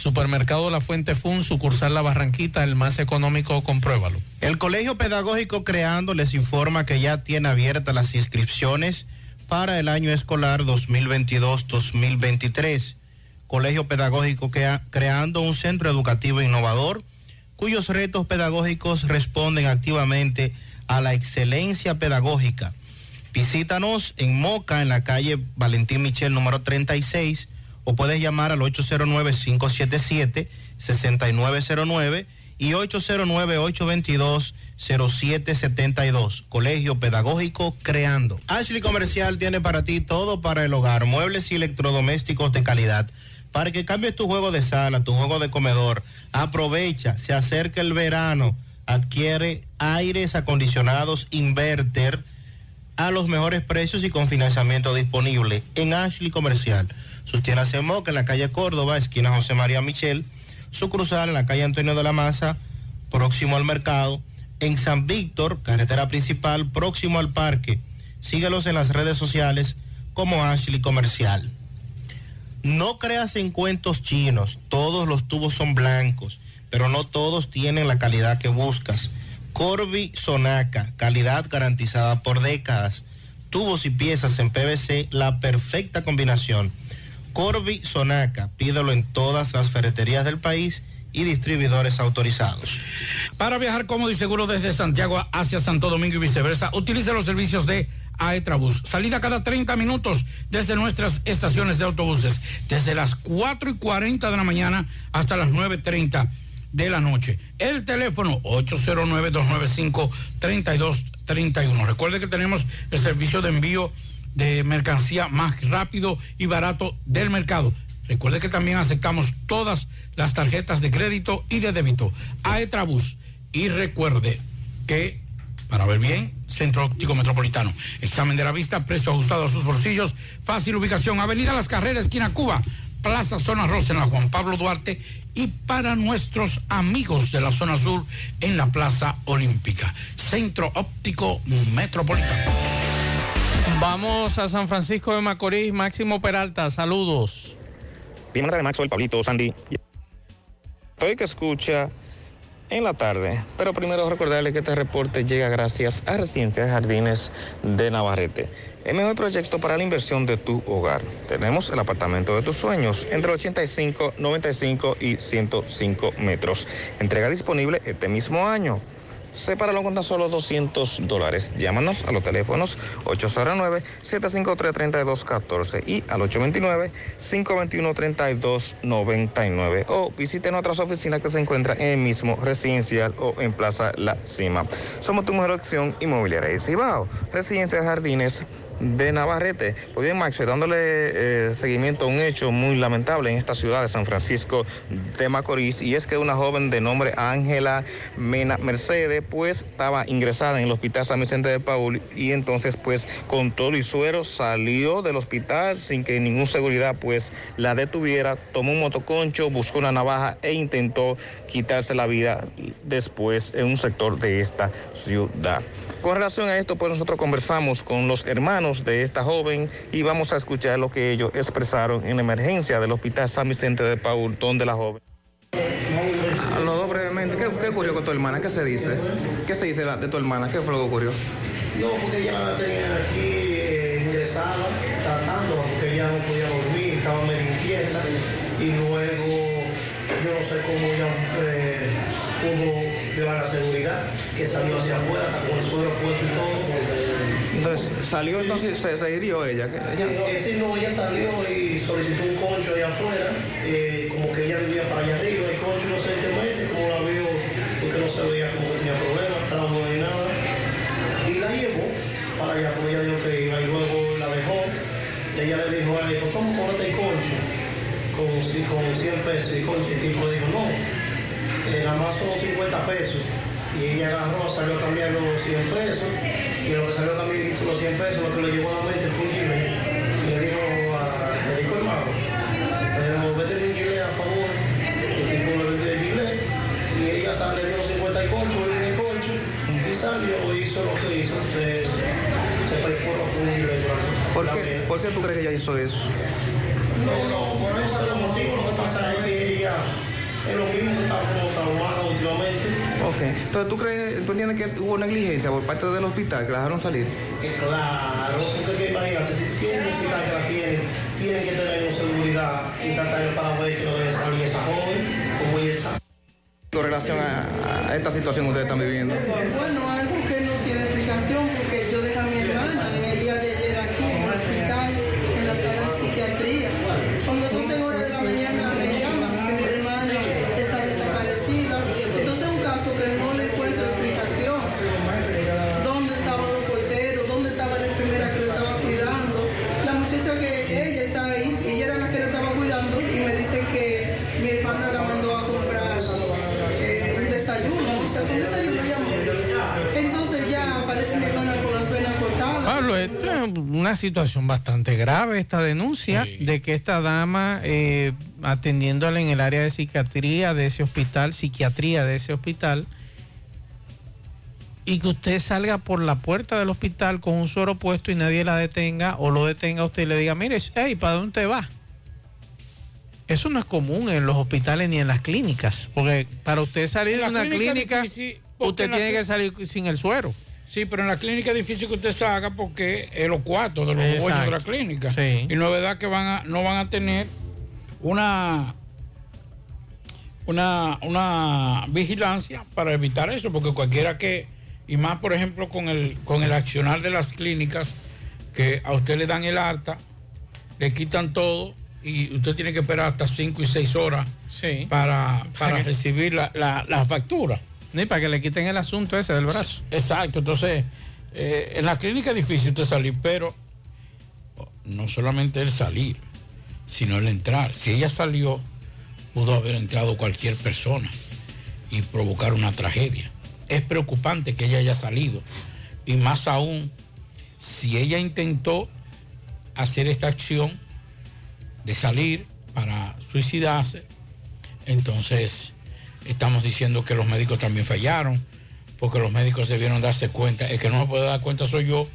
Supermercado La Fuente Fun, sucursal La Barranquita, el más económico, compruébalo. El Colegio Pedagógico Creando les informa que ya tiene abiertas las inscripciones para el año escolar 2022-2023. Colegio Pedagógico Creando un centro educativo innovador cuyos retos pedagógicos responden activamente a la excelencia pedagógica. Visítanos en Moca, en la calle Valentín Michel número 36, o puedes llamar al 809-577-6909 y 809-822-0772. Colegio Pedagógico Creando. Ashley Comercial tiene para ti todo para el hogar, muebles y electrodomésticos de calidad. Para que cambies tu juego de sala, tu juego de comedor, aprovecha, se acerca el verano, adquiere aires acondicionados inverter a los mejores precios y con financiamiento disponible en Ashley Comercial. Sus tiendas en Moca, en la calle Córdoba, esquina José María Michel, su cruzal en la calle Antonio de la Maza, próximo al mercado, en San Víctor, carretera principal, próximo al parque. Síguelos en las redes sociales como Ashley Comercial. No creas en cuentos chinos, todos los tubos son blancos, pero no todos tienen la calidad que buscas. Corby Sonaca, calidad garantizada por décadas. Tubos y piezas en PVC, la perfecta combinación. Corby Sonaca, pídelo en todas las ferreterías del país y distribuidores autorizados. Para viajar cómodo y seguro desde Santiago hacia Santo Domingo y viceversa, utilice los servicios de Aetrabús. Salida cada 30 minutos desde nuestras estaciones de autobuses, desde las 4 y 40 de la mañana hasta las 9.30 de la noche. El teléfono 809-295-3231. Recuerde que tenemos el servicio de envío de mercancía más rápido y barato del mercado. Recuerde que también aceptamos todas las tarjetas de crédito y de débito. Aetrabús. Y recuerde que para ver bien, Centro Óptico Metropolitano. Examen de la vista, precio ajustado a sus bolsillos, fácil ubicación, Avenida Las Carreras, esquina Cuba, Plaza Zona Rosa en la Juan Pablo Duarte y para nuestros amigos de la zona sur en la Plaza Olímpica. Centro Óptico Metropolitano. Vamos a San Francisco de Macorís, Máximo Peralta, saludos. Bien, de Maxo, el Pablito, Sandy. Hoy que escucha en la tarde. Pero primero recordarle que este reporte llega gracias a Residencias Jardines de Navarrete. El mejor proyecto para la inversión de tu hogar. Tenemos el apartamento de tus sueños entre 85, 95 y 105 metros. Entrega disponible este mismo año. Sepáralo con tan solo 200 dólares. Llámanos a los teléfonos 809-753-3214 y al 829-521-3299 o visite nuestras oficinas que se encuentran en el mismo residencial o en Plaza La Cima. Somos tu mejor opción inmobiliaria de Cibao. Residencia Jardines de Navarrete. Pues bien, Max, dándole eh, seguimiento a un hecho muy lamentable en esta ciudad de San Francisco de Macorís, y es que una joven de nombre Ángela Mena Mercedes, pues estaba ingresada en el hospital San Vicente de Paul, y entonces, pues, con todo y suero salió del hospital sin que ningún seguridad, pues, la detuviera, tomó un motoconcho, buscó una navaja e intentó quitarse la vida después en un sector de esta ciudad. Con relación a esto, pues nosotros conversamos con los hermanos de esta joven y vamos a escuchar lo que ellos expresaron en la emergencia del Hospital San Vicente de Paul, donde la joven. A los dos brevemente, ¿qué, qué ocurrió con tu hermana? ¿Qué se dice? ¿Qué se dice de tu hermana? ¿Qué fue lo que ocurrió? No, porque ella la tenían aquí eh, ingresada, tratando, porque ella no podía dormir, estaba medio inquieta. Y luego, yo no sé cómo ella eh, pudo llevar la seguridad, que salió hacia afuera, con el suelo puesto y todo. Entonces, salió entonces, se, se hirió ella. ella- Eh, sí, no, ella salió y solicitó un concho allá afuera, eh, como que ella vivía para allá arriba, el concho inocentemente, como la vio, porque no se veía como que tenía problemas, trauma ni nada, y la llevó para allá, porque ella dijo que iba, y luego la dejó, y ella le dijo a él, pues toma, cómete el concho, con, con 100 pesos, y concho, el tipo le dijo, no, eh, nada más son 50 pesos, y ella agarró, salió a cambiar los 100 pesos, y lo que salió a cambiar los 100 pesos, lo que le llevó a la mente fue un gilet. Y le dijo a, le dijo hermano, pero vete un gilet a favor. El tipo le vendió el gilet, y ella sale, le dio 50 y concho, dio el concho, y salió, hizo lo que hizo, se, se perforó con un gilet. ¿Por qué, ¿Por qué tú crees que ella hizo eso? No, no, por eso es el motivo, lo que pasa es que ella es lo mismo que está como últimamente. Ok. Entonces, ¿tú crees, tú entiendes que hubo negligencia por parte del hospital que la dejaron salir? Eh, Claro, porque que imagínate, si, si es un hospital que la tiene, tienen que tener una seguridad y tratar para ver que no debe salir esa joven, como ella está. Con relación a, a esta situación que ustedes están viviendo. Bueno, algo que no tiene explicación porque yo dejé a mi hermana en el día de ayer aquí en el hospital, en la sala de psiquiatría. Cuando 12 horas de la mañana me llaman que mi hermana está desaparecida. Entonces es un caso que no le encuentro explicación. ¿Dónde estaban los porteros? ¿Dónde estaba la enfermera que lo estaba cuidando? La muchacha que ella está ahí, ella era la que lo estaba cuidando y me dicen que mi hermana la mandó a comprar eh, un desayuno, o sea, un desayuno ya Entonces ya aparece mi hermana con las venas cortadas. Pablo, esto es una situación bastante grave, esta denuncia de que esta dama, eh, atendiéndola en el área de psiquiatría de ese hospital, psiquiatría de ese hospital, y que usted salga por la puerta del hospital con un suero puesto y nadie la detenga o lo detenga a usted y le diga, mire, hey, ¿para dónde te va? Eso no es común en los hospitales ni en las clínicas, porque para usted salir de una clínica clínica, difícil, porque usted tiene que salir sin el suero. Sí, pero en la clínica es difícil que usted salga porque es los cuartos de los dueños de la Exacto. clínica. Sí. Y no es verdad que van a, no van a tener una, una, una vigilancia para evitar eso, porque cualquiera que, y más por ejemplo con el, con el accionar de las clínicas, que a usted le dan el alta, le quitan todo y usted tiene que esperar hasta 5 y 6 horas para, para recibir la, la, la factura. Ni para que le quiten el asunto ese del brazo. Exacto, entonces eh, en la clínica es difícil usted salir, pero no solamente el salir, sino el entrar. Si ella salió, pudo haber entrado cualquier persona y provocar una tragedia. Es preocupante que ella haya salido y más aún si ella intentó hacer esta acción de salir para suicidarse, entonces estamos diciendo que los médicos también fallaron, porque los médicos debieron darse cuenta, el que no se puede dar cuenta soy yo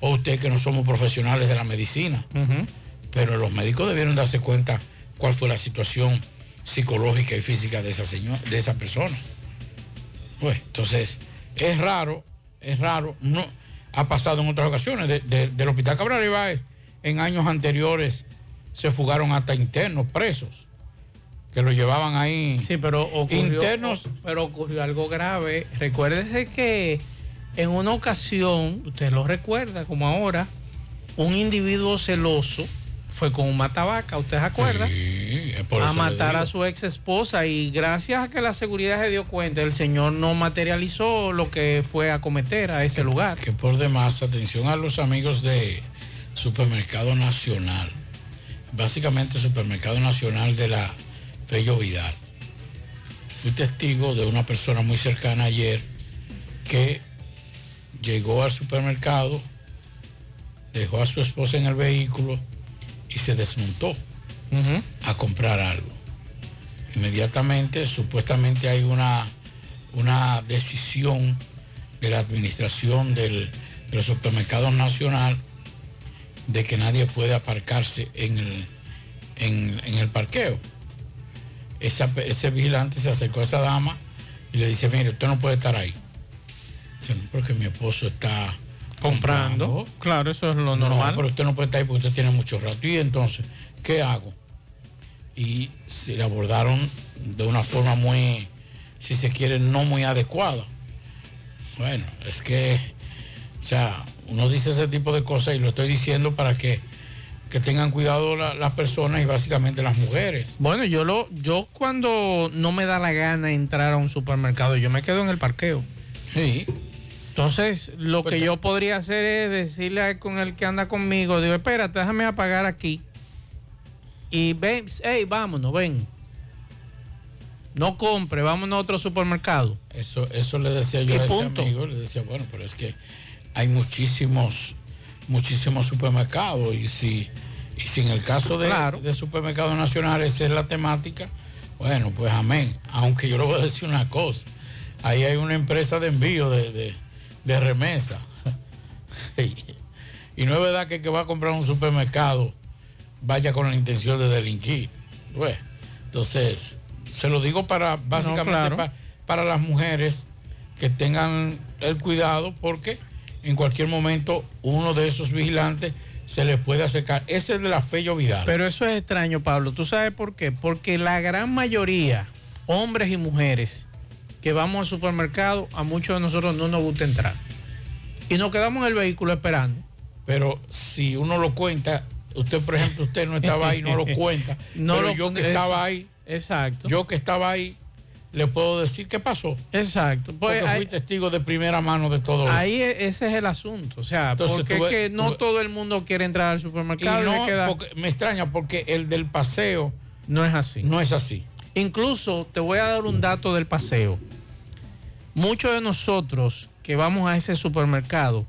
o usted que no somos profesionales de la medicina, pero los médicos debieron darse cuenta cuál fue la situación psicológica y física de esa señora, de esa persona. Pues, entonces, es raro, es raro, no ha pasado en otras ocasiones, de- de- del Hospital Cabral Ibáez, en años anteriores se fugaron hasta internos presos, que lo llevaban ahí. Sí, pero ocurrió, internos. pero ocurrió algo grave. Recuérdese que en una ocasión, usted lo recuerda como ahora, un individuo celoso fue con un matabaca, ¿usted se acuerda? por a eso le matar a su ex esposa y gracias a que la seguridad se dio cuenta, el señor no materializó lo que fue a cometer a ese lugar. que por demás, atención a los amigos de Supermercado Nacional, básicamente Supermercado Nacional de la Fello Vidal. Fui testigo de una persona muy cercana ayer que llegó al supermercado, dejó a su esposa en el vehículo y se desmontó a comprar algo. Inmediatamente, supuestamente hay una, una decisión de la administración del, de los supermercados nacional de que nadie puede aparcarse en el, en, en el parqueo. Esa- ese vigilante se acercó a esa dama y le dice, mire, usted no puede estar ahí. Dice, "No, porque mi esposo está Comprando. Claro, eso es lo no, normal. pero usted no puede estar ahí porque usted tiene mucho rato. Y entonces, ¿qué hago? Y se le abordaron de una forma muy, si se quiere, no muy adecuada. Bueno, es que, o sea, uno dice ese tipo de cosas y lo estoy diciendo para que, que tengan cuidado la- las personas y básicamente las mujeres. Bueno, yo lo, yo cuando no me da la gana entrar a un supermercado, yo me quedo en el parqueo. Sí. Entonces, lo Pues que yo podría hacer es decirle al con el que anda conmigo, digo, espérate, déjame apagar aquí. Y ven, hey, vámonos, ven. No compre, vámonos a otro supermercado. Eso, eso le decía yo Y a ese punto. amigo, le decía, bueno, pero es que hay muchísimos, muchísimos supermercados y si, y si en el caso de, de supermercados nacionales esa es la temática, bueno, pues amén. Aunque yo le voy a decir una cosa, ahí hay una empresa de envío de, de- de remesa. [LAUGHS] y no es verdad que el que va a comprar un supermercado vaya con la intención de delinquir. Bueno, entonces, se lo digo para básicamente claro. pa- para las mujeres que tengan el cuidado porque en cualquier momento uno de esos vigilantes se les puede acercar. Ese es de la Fello Vidal. Pero eso es extraño, Pablo. ¿Tú sabes por qué? Porque la gran mayoría, hombres y mujeres, que vamos al supermercado, a muchos de nosotros no nos gusta entrar. Y nos quedamos en el vehículo esperando. Pero si uno lo cuenta, usted por ejemplo, usted no estaba ahí, no lo [LAUGHS] cuenta. No pero lo yo que estaba ahí, Exacto. yo que estaba ahí, le puedo decir qué pasó. Exacto. Pues Porque ahí- fui testigo de primera mano de todo eso. Ahí e- ese es el asunto. O sea, Entonces, porque es que no todo el mundo quiere entrar al supermercado. y no, le queda- porque- me extraña porque el del paseo no es así. No es así. Incluso te voy a dar un dato del paseo. Muchos de nosotros que vamos a ese supermercado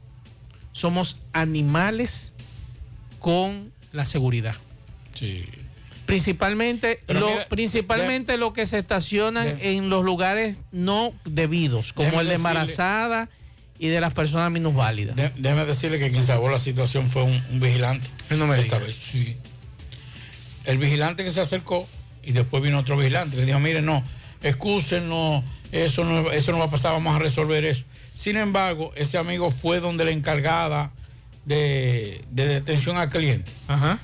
somos animales con la seguridad. Sí. Principalmente, Pero lo, mira, principalmente lo que se estacionan en los lugares no debidos, como el de decirle- embarazada y de las personas minusválidas. De- déjeme decirle que quien salvó la situación fue un, un vigilante. No me Esta vez, sí. El vigilante que se acercó y después vino otro vigilante. Le dijo, mire, no, excúsenos, eso no, eso no va a pasar, vamos a resolver eso. Sin embargo, ese amigo fue donde la encargada de, de detención al cliente. Ajá.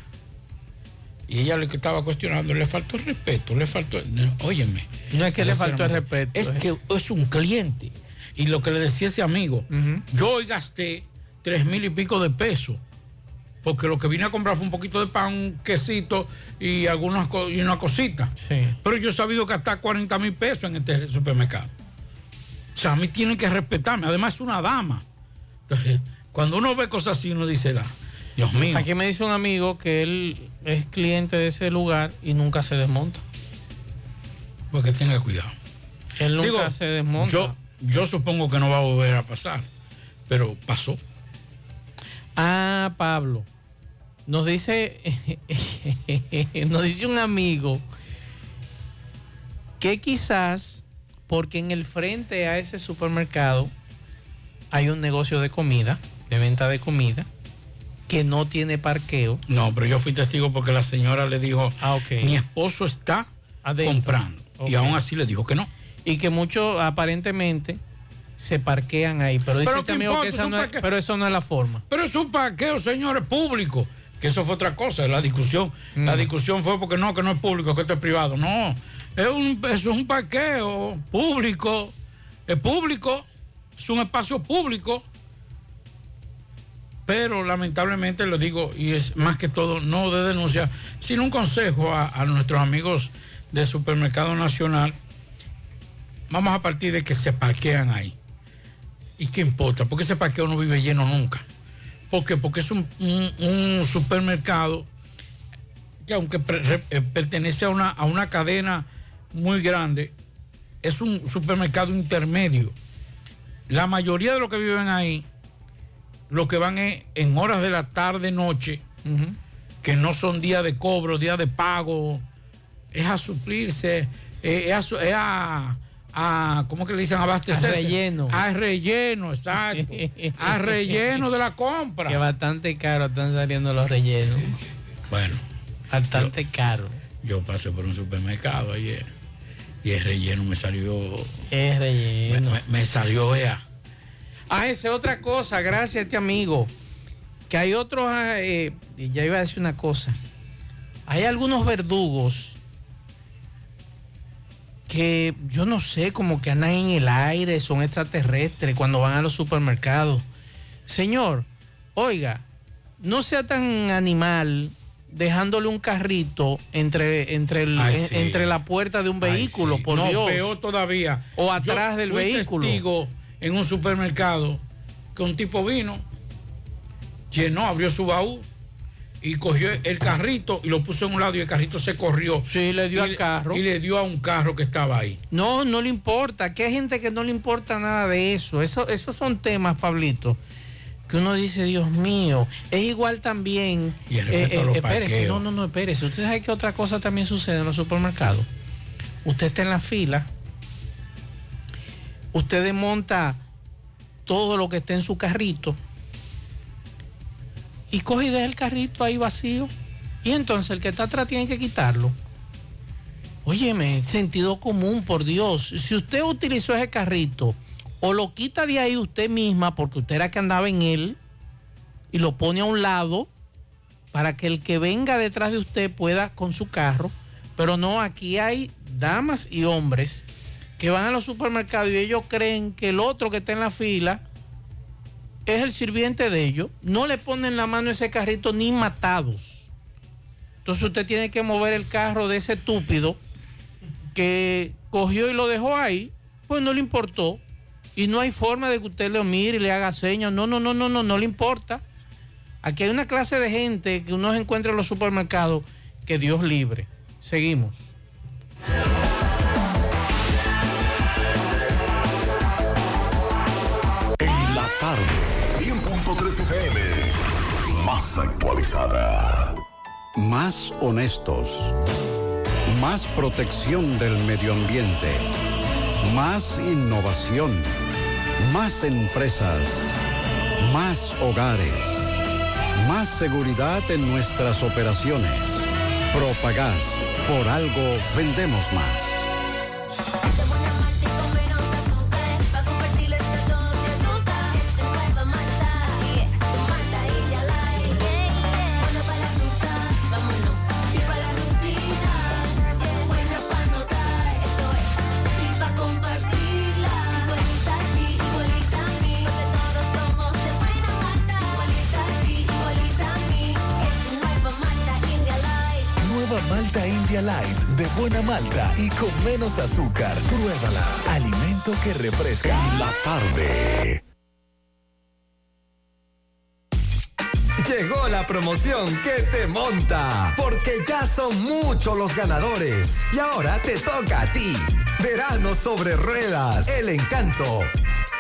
Y ella le que estaba cuestionando, le faltó el respeto, le faltó, no, óyeme. No es que le faltó el respeto, Es es- que es un cliente. Y lo que le decía ese amigo, yo hoy gasté tres mil y pico de pesos. Porque lo que vine a comprar fue un poquito de pan, un quesito y algunas y una cosita. Pero yo he sabido gastar 40 mil pesos en este supermercado. O sea, a mí tienen que respetarme. Además, es una dama. Entonces, cuando uno ve cosas así, uno dice, "La- Dios mío. Aquí me dice un amigo que él es cliente de ese lugar y nunca se desmonta. Porque tenga cuidado. Él nunca Digo, se desmonta. Yo, yo supongo que no va a volver a pasar, pero pasó. Ah, Pablo. Nos dice, [LAUGHS] nos dice un amigo que quizás porque en el frente a ese supermercado hay un negocio de comida, de venta de comida, que no tiene parqueo. No, pero yo fui testigo porque la señora le dijo, mi esposo está comprando. Y aún así le dijo que no. Y que muchos aparentemente se parquean ahí. Pero Pero este ¿qué amigo que esa no es, pero eso no es la forma. Pero es un parqueo, señores, público. Que eso fue otra cosa, la discusión. La Mm. discusión fue porque no, que no es público, que esto es privado. No, es un, es un parqueo público. Es público, es un espacio público. Pero lamentablemente lo digo, y es más que todo, no de denuncia, sino un consejo a, nuestros amigos del Supermercado Nacional. Vamos a partir de que se parquean ahí. ¿Y qué importa? Porque ese parqueo no vive lleno nunca. ¿Por qué? Porque es un, supermercado que aunque eh, pertenece a una, a una cadena muy grande, es un supermercado intermedio. La mayoría de los que viven ahí, lo que van es en horas de la tarde, noche, que no son días de cobro, días de pago, es a suplirse, eh, es, a, es a- a, ¿cómo que le dicen? Abastecerse. A relleno. A relleno, exacto. [LAUGHS] a relleno de la compra. Que bastante caro están saliendo los rellenos. Bueno. Bastante caro. Yo pasé por un supermercado ayer y el relleno me salió. Es relleno. Me, me salió, vea. Ah, esa es otra cosa, gracias a este amigo. Que hay otros, ah, eh, ya iba a decir una cosa. Hay algunos verdugos que yo no sé, como que andan en el aire, son extraterrestres cuando van a los supermercados. Señor, oiga, no sea tan animal dejándole un carrito entre, entre, el- Ay, en- sí. entre la puerta de un vehículo, Ay, sí. por no, Dios. peor todavía. O atrás Yo del fui vehículo. testigo en un supermercado que un tipo vino, llenó, abrió su baúl y cogió el carrito y lo puso en un lado y el carrito se corrió. Sí, le dio Y al carro. Y le dio a un carro que estaba ahí. No, no le importa. Que hay gente que no le importa nada de eso. eso esos son temas, Pablito, que uno dice, Dios mío. Es igual también. eh, Y el respeto a los espérese, parqueos. no, no, no, espérese. Usted sabe que otra cosa también sucede en los supermercados. Usted está en la fila. Usted desmonta todo lo que está en su carrito. Y coge y deja el carrito ahí vacío. Y entonces el que está atrás tiene que quitarlo. Óyeme, sentido común, por Dios. Si usted utilizó ese carrito, o lo quita de ahí usted misma, porque usted era que andaba en él, y lo pone a un lado, para que el que venga detrás de usted pueda con su carro. Pero no, aquí hay damas y hombres que van a los supermercados y ellos creen que el otro que está en la fila es el sirviente de ellos. No le ponen la mano a ese carrito ni matados. Entonces usted tiene que mover el carro de ese estúpido que cogió y lo dejó ahí, pues no le importó. Y no hay forma de que usted lo mire y le haga señas. No, no, no, no, no, no le importa. Aquí hay una clase de gente que uno se encuentra en los supermercados que Dios libre. Seguimos. En la tarde, 100.3 FM, más actualizada. Más honestos. Más protección del medio ambiente. Más innovación. Más empresas. Más hogares. Más seguridad en nuestras operaciones. Propagás. Por algo vendemos más. Malta India Light de buena malta y con menos azúcar. Pruébala. Alimento que refresca. La tarde. Llegó la promoción que te monta, porque ya son muchos los ganadores. Y ahora te toca a ti. Verano sobre ruedas, el encanto.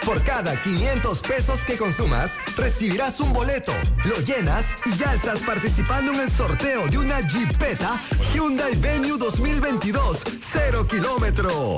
Por cada 500 pesos que consumas, recibirás un boleto, lo llenas y ya estás participando en el sorteo de una Jeepeta Hyundai Venue 2022, 0 kilómetro.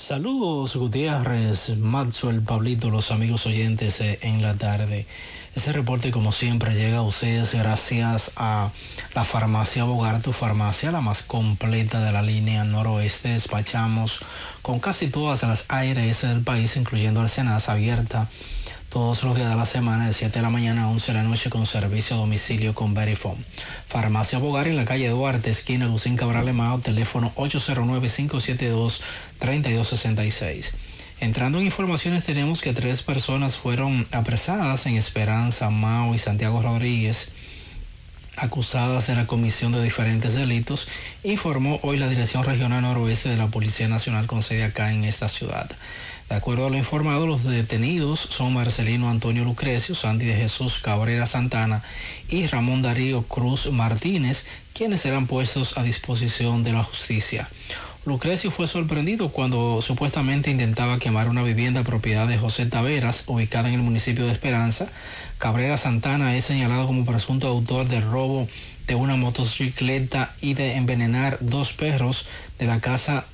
Saludos Gutiérrez, Maxwell, Pablito, los amigos oyentes en la tarde. Este reporte como siempre llega a ustedes gracias a la farmacia Bogar, tu farmacia, la más completa de la línea noroeste. Despachamos con casi todas las ARS del país, incluyendo el Senas abierta todos los días de la semana de 7 de la mañana a 11 de la noche con servicio a domicilio con Verifone. Farmacia Bogar en la calle Duarte, esquina Lucín Cabral Emao, teléfono 809-572-3266. Entrando en informaciones tenemos que tres personas fueron apresadas en Esperanza, Mao y Santiago Rodríguez acusadas de la comisión de diferentes delitos, informó hoy la Dirección Regional Noroeste de la Policía Nacional con sede acá en esta ciudad. De acuerdo a lo informado, los detenidos son Marcelino Antonio Lucrecio, Sandy de Jesús Cabrera Santana y Ramón Darío Cruz Martínez, quienes serán puestos a disposición de la justicia. Lucrecio fue sorprendido cuando supuestamente intentaba quemar una vivienda propiedad de José Taveras, ubicada en el municipio de Esperanza. Cabrera Santana es señalado como presunto autor del robo de una motocicleta y de envenenar dos perros de la casa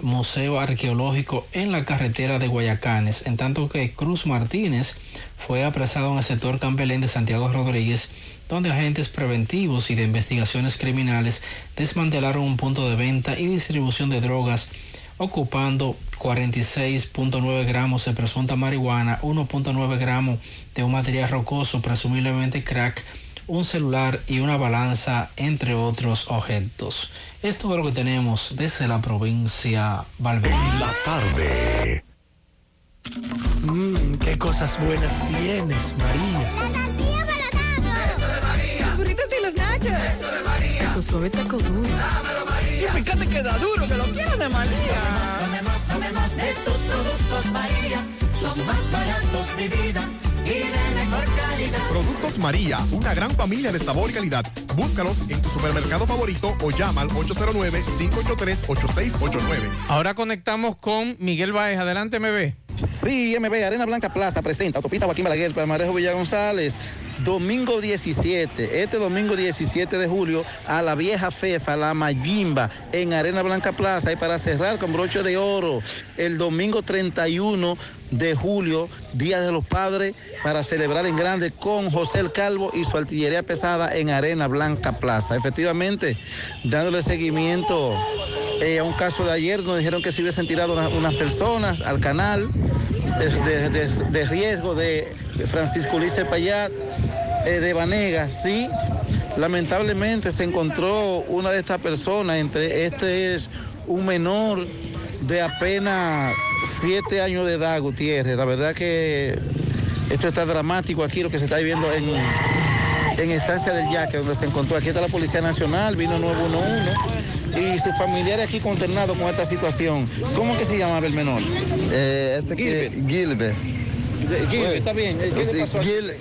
Museo Arqueológico en la carretera de Guayacanes, en tanto que Cruz Martínez fue apresado en el sector Campelén de Santiago Rodríguez, donde agentes preventivos y de investigaciones criminales desmantelaron un punto de venta y distribución de drogas ocupando 46.9 gramos de presunta marihuana, 1.9 gramos de un material rocoso, presumiblemente crack, un celular y una balanza, entre otros objetos. Esto es lo que tenemos desde la provincia Valverde. La tarde. Mmm, qué cosas buenas tienes, María. Suave taco duro. Dámelo, María. Y fíjate que da duro, que lo quiero de María. Tomemos, tomemos de tus productos, María. Son más baratos de vida y de mejor calidad. Productos María, una gran familia de sabor y calidad. Búscalos en tu supermercado favorito o llama al 809-583-8689. Ahora conectamos con Miguel Baez. Adelante, MB. Sí, MB, Arena Blanca Plaza presenta Autopista Joaquín Balaguer, Palmarejo Villa González. Domingo 17, este domingo 17 de julio, a la vieja Fefa, la Mayimba, en Arena Blanca Plaza. Y para cerrar con broche de oro, el domingo 31 de julio, Día de los Padres, para celebrar en grande con José el Calvo y su artillería pesada en Arena Blanca Plaza. Efectivamente, dándole seguimiento eh, a un caso de ayer, nos dijeron que se hubiesen tirado unas, personas al canal de- de- de riesgo de Francisco Ulises Payat, eh, de Vanegas, sí. Lamentablemente se encontró una de estas personas, entre este es un menor de apenas siete años de edad, Gutiérrez. La verdad que esto está dramático aquí, lo que se está viviendo en, en Estancia del Yaque, donde se encontró. Aquí está la Policía Nacional, vino 911 y sus familiares aquí consternados con esta situación. ¿Cómo que se llamaba el menor? Eh, ese que Gilbert. Gilbert, está bien. ¿Qué le pasó? Gil,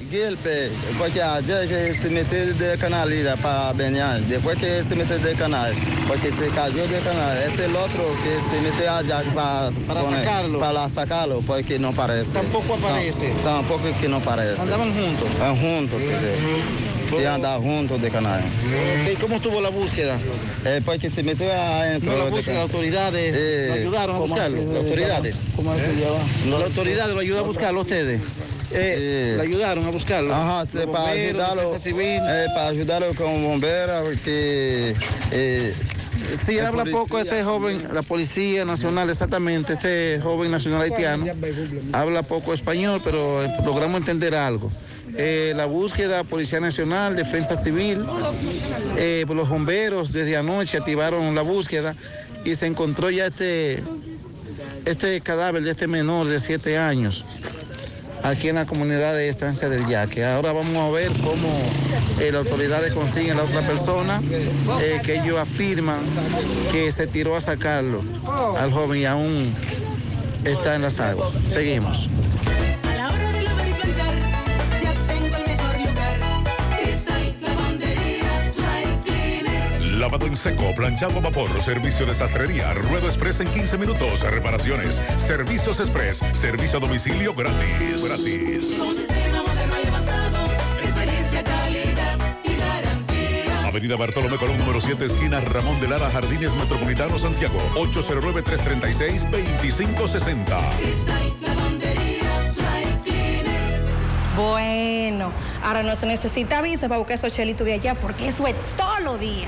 porque ayer que se metió de canal para Beñar, después que se metió de canal, porque se cayó de canal, este es el otro que se metió allá para, Para poner- sacarlo. Para sacarlo, porque no parece. Tampoco aparece. No, tampoco que no parece. Andaban juntos. Van juntos, sí. Sí, andaban juntos de canal. Ok, ¿Cómo estuvo la búsqueda? Eh, porque se metió adentro. No, la búsqueda, las autoridades Eh, lo ayudaron a ¿cómo buscarlo. Las autoridades. ¿Cómo se llama? Las autoridades lo ayudan a buscarlo a ustedes. Eh, ¿Le ayudaron a buscarlo? Ajá, sí, para ayudarlo, eh, para ayudarlo con bomberos, porque eh, Sí, habla poco este joven, la Policía Nacional, exactamente, este joven nacional haitiano. Habla poco español, pero logramos entender algo. Eh, la búsqueda, Policía Nacional, Defensa Civil, eh, los bomberos desde anoche activaron la búsqueda y se encontró ya este, este cadáver de este menor de siete años aquí en la comunidad de Estancia del Yaque. Ahora vamos a ver cómo eh, las autoridades consiguen la otra persona que ellos afirman que se tiró a sacarlo al joven y aún está en las aguas. Seguimos. Lavado en seco, planchado a vapor, servicio de sastrería, ruedo express en 15 minutos, reparaciones, servicios express, servicio a domicilio gratis. Gratis. Avenida Bartolomé Colón, número 7, esquina Ramón de Lara, Jardines Metropolitano, Santiago. 809-336-2560. Cristal, lavandería, dry cleaner. Bueno, ahora no se necesita visa para buscar esos chelitos de allá porque eso es todo lo día.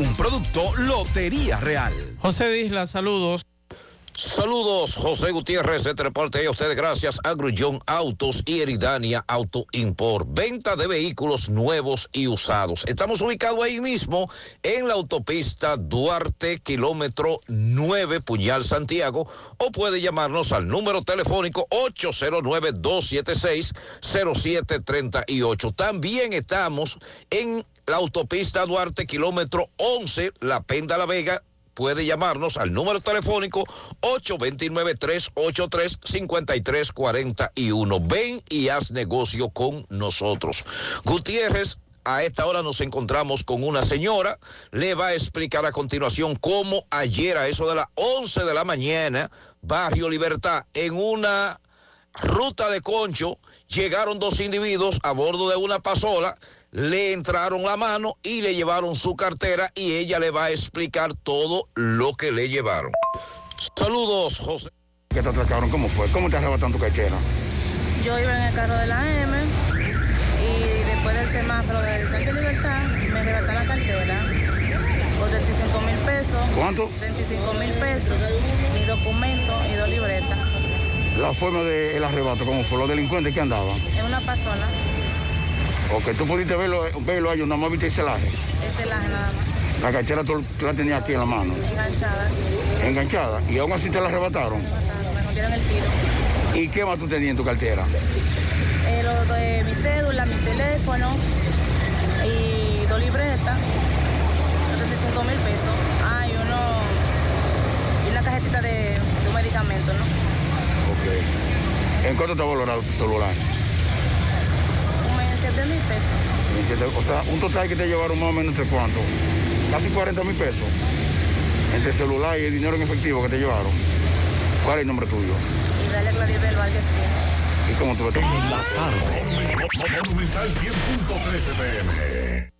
Un producto Lotería Real. José Disla, saludos. Saludos, José Gutiérrez, este reporte a ustedes gracias a Autos y Eridania Auto Import. Venta de vehículos nuevos y usados. Estamos ubicados ahí mismo en la autopista Duarte, kilómetro 9, Puñal, Santiago, o puede llamarnos al número telefónico 809-276-0738. También estamos en la autopista Duarte, kilómetro 11, La Penda La Vega, puede llamarnos al número telefónico 829-383-5341. Ven y haz negocio con nosotros. Gutiérrez. A esta hora nos encontramos con una señora. Le va a explicar a continuación cómo ayer a eso de las 11 de la mañana, Barrio Libertad, en una ruta de concho, llegaron dos individuos a bordo de una pasola le entraron la mano y le llevaron su cartera y ella le va a explicar todo lo que le llevaron. Saludos, José. ¿Qué te atracaron? ¿Cómo fue? ¿Cómo te arrebataron tu cartera? Yo iba en el carro de la M y después del semáforo del Centro de Libertad me arrebataron la cartera por 35 mil pesos. ¿Cuánto? 35 mil pesos, mi documento y dos libretas. La forma del arrebato, ¿cómo fue? ¿Los delincuentes que andaban? Es una persona, Ok, tú pudiste verlo, verlo a ellos, nada más viste el celaje. es celaje nada más, La cartera tú la tenías aquí en la mano, enganchada, enganchada, y aún así te la arrebataron. me rompieron el tiro. ¿Y qué más tú tenías en tu cartera? Eh, lo de mi cédula, mi teléfono y dos libretas, 35 mil pesos. Ah, y uno, y una cajetita de, de un medicamento, ¿no? Ok. ¿En cuánto te ha valorado tu celular? Como en 7 mil pesos. O sea, un total que te llevaron más o menos entre cuánto? Casi 40 mil pesos. Entre el celular y el dinero en efectivo que te llevaron. ¿Cuál es el nombre tuyo? Y dale Claribel Vargas. ¿Y cómo tú ves? En la tarde. Monumental 100.13 pm.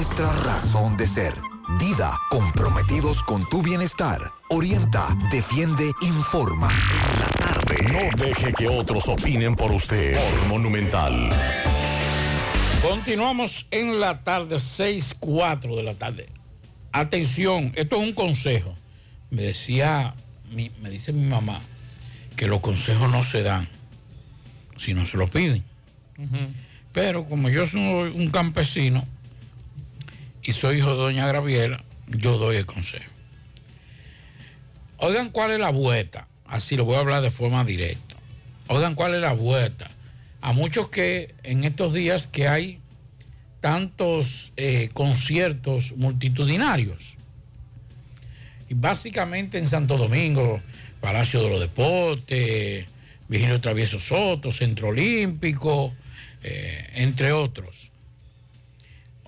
nuestra razón de ser. Dida, comprometidos con tu bienestar. Orienta, defiende, informa. No deje que otros opinen por usted. Por Monumental. Continuamos en la tarde, 6, 4 de la tarde. Atención, esto es un consejo. Me decía, mi- me dice mi mamá que los consejos no se dan si no se los piden. Pero como yo soy un campesino y soy hijo de doña Graviela, yo doy el consejo. Oigan cuál es la vuelta, así lo voy a hablar de forma directa. Oigan cuál es la vuelta. A muchos que en estos días que hay tantos eh, conciertos multitudinarios. Y básicamente en Santo Domingo, Palacio de los Deportes, Virgilio Travieso Soto, Centro Olímpico, eh, entre otros.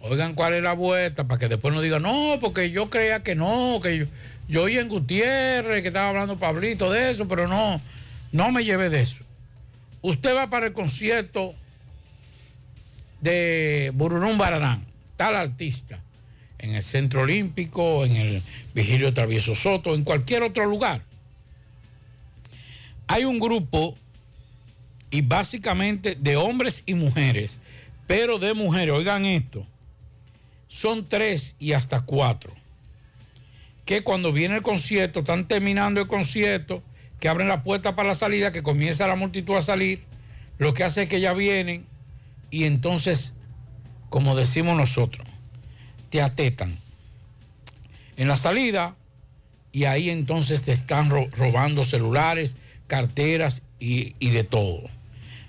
Oigan cuál es la vuelta para que después no digan, no, porque yo creía que no, que yo, yo oí en Gutiérrez, que estaba hablando Pablito de eso, pero no, no me llevé de eso. Usted va para el concierto de Bururún Bararán, tal artista, en el Centro Olímpico, en el Vigilio Travieso Soto, en cualquier otro lugar. Hay un grupo, y básicamente de hombres y mujeres, pero de mujeres, oigan esto, son tres y hasta cuatro, que cuando viene el concierto, están terminando el concierto, que abren la puerta para la salida, que comienza la multitud a salir, lo que hace es que ya vienen y entonces, como decimos nosotros, te atetan. en la salida y ahí entonces te están ro- robando celulares, carteras y, y de todo.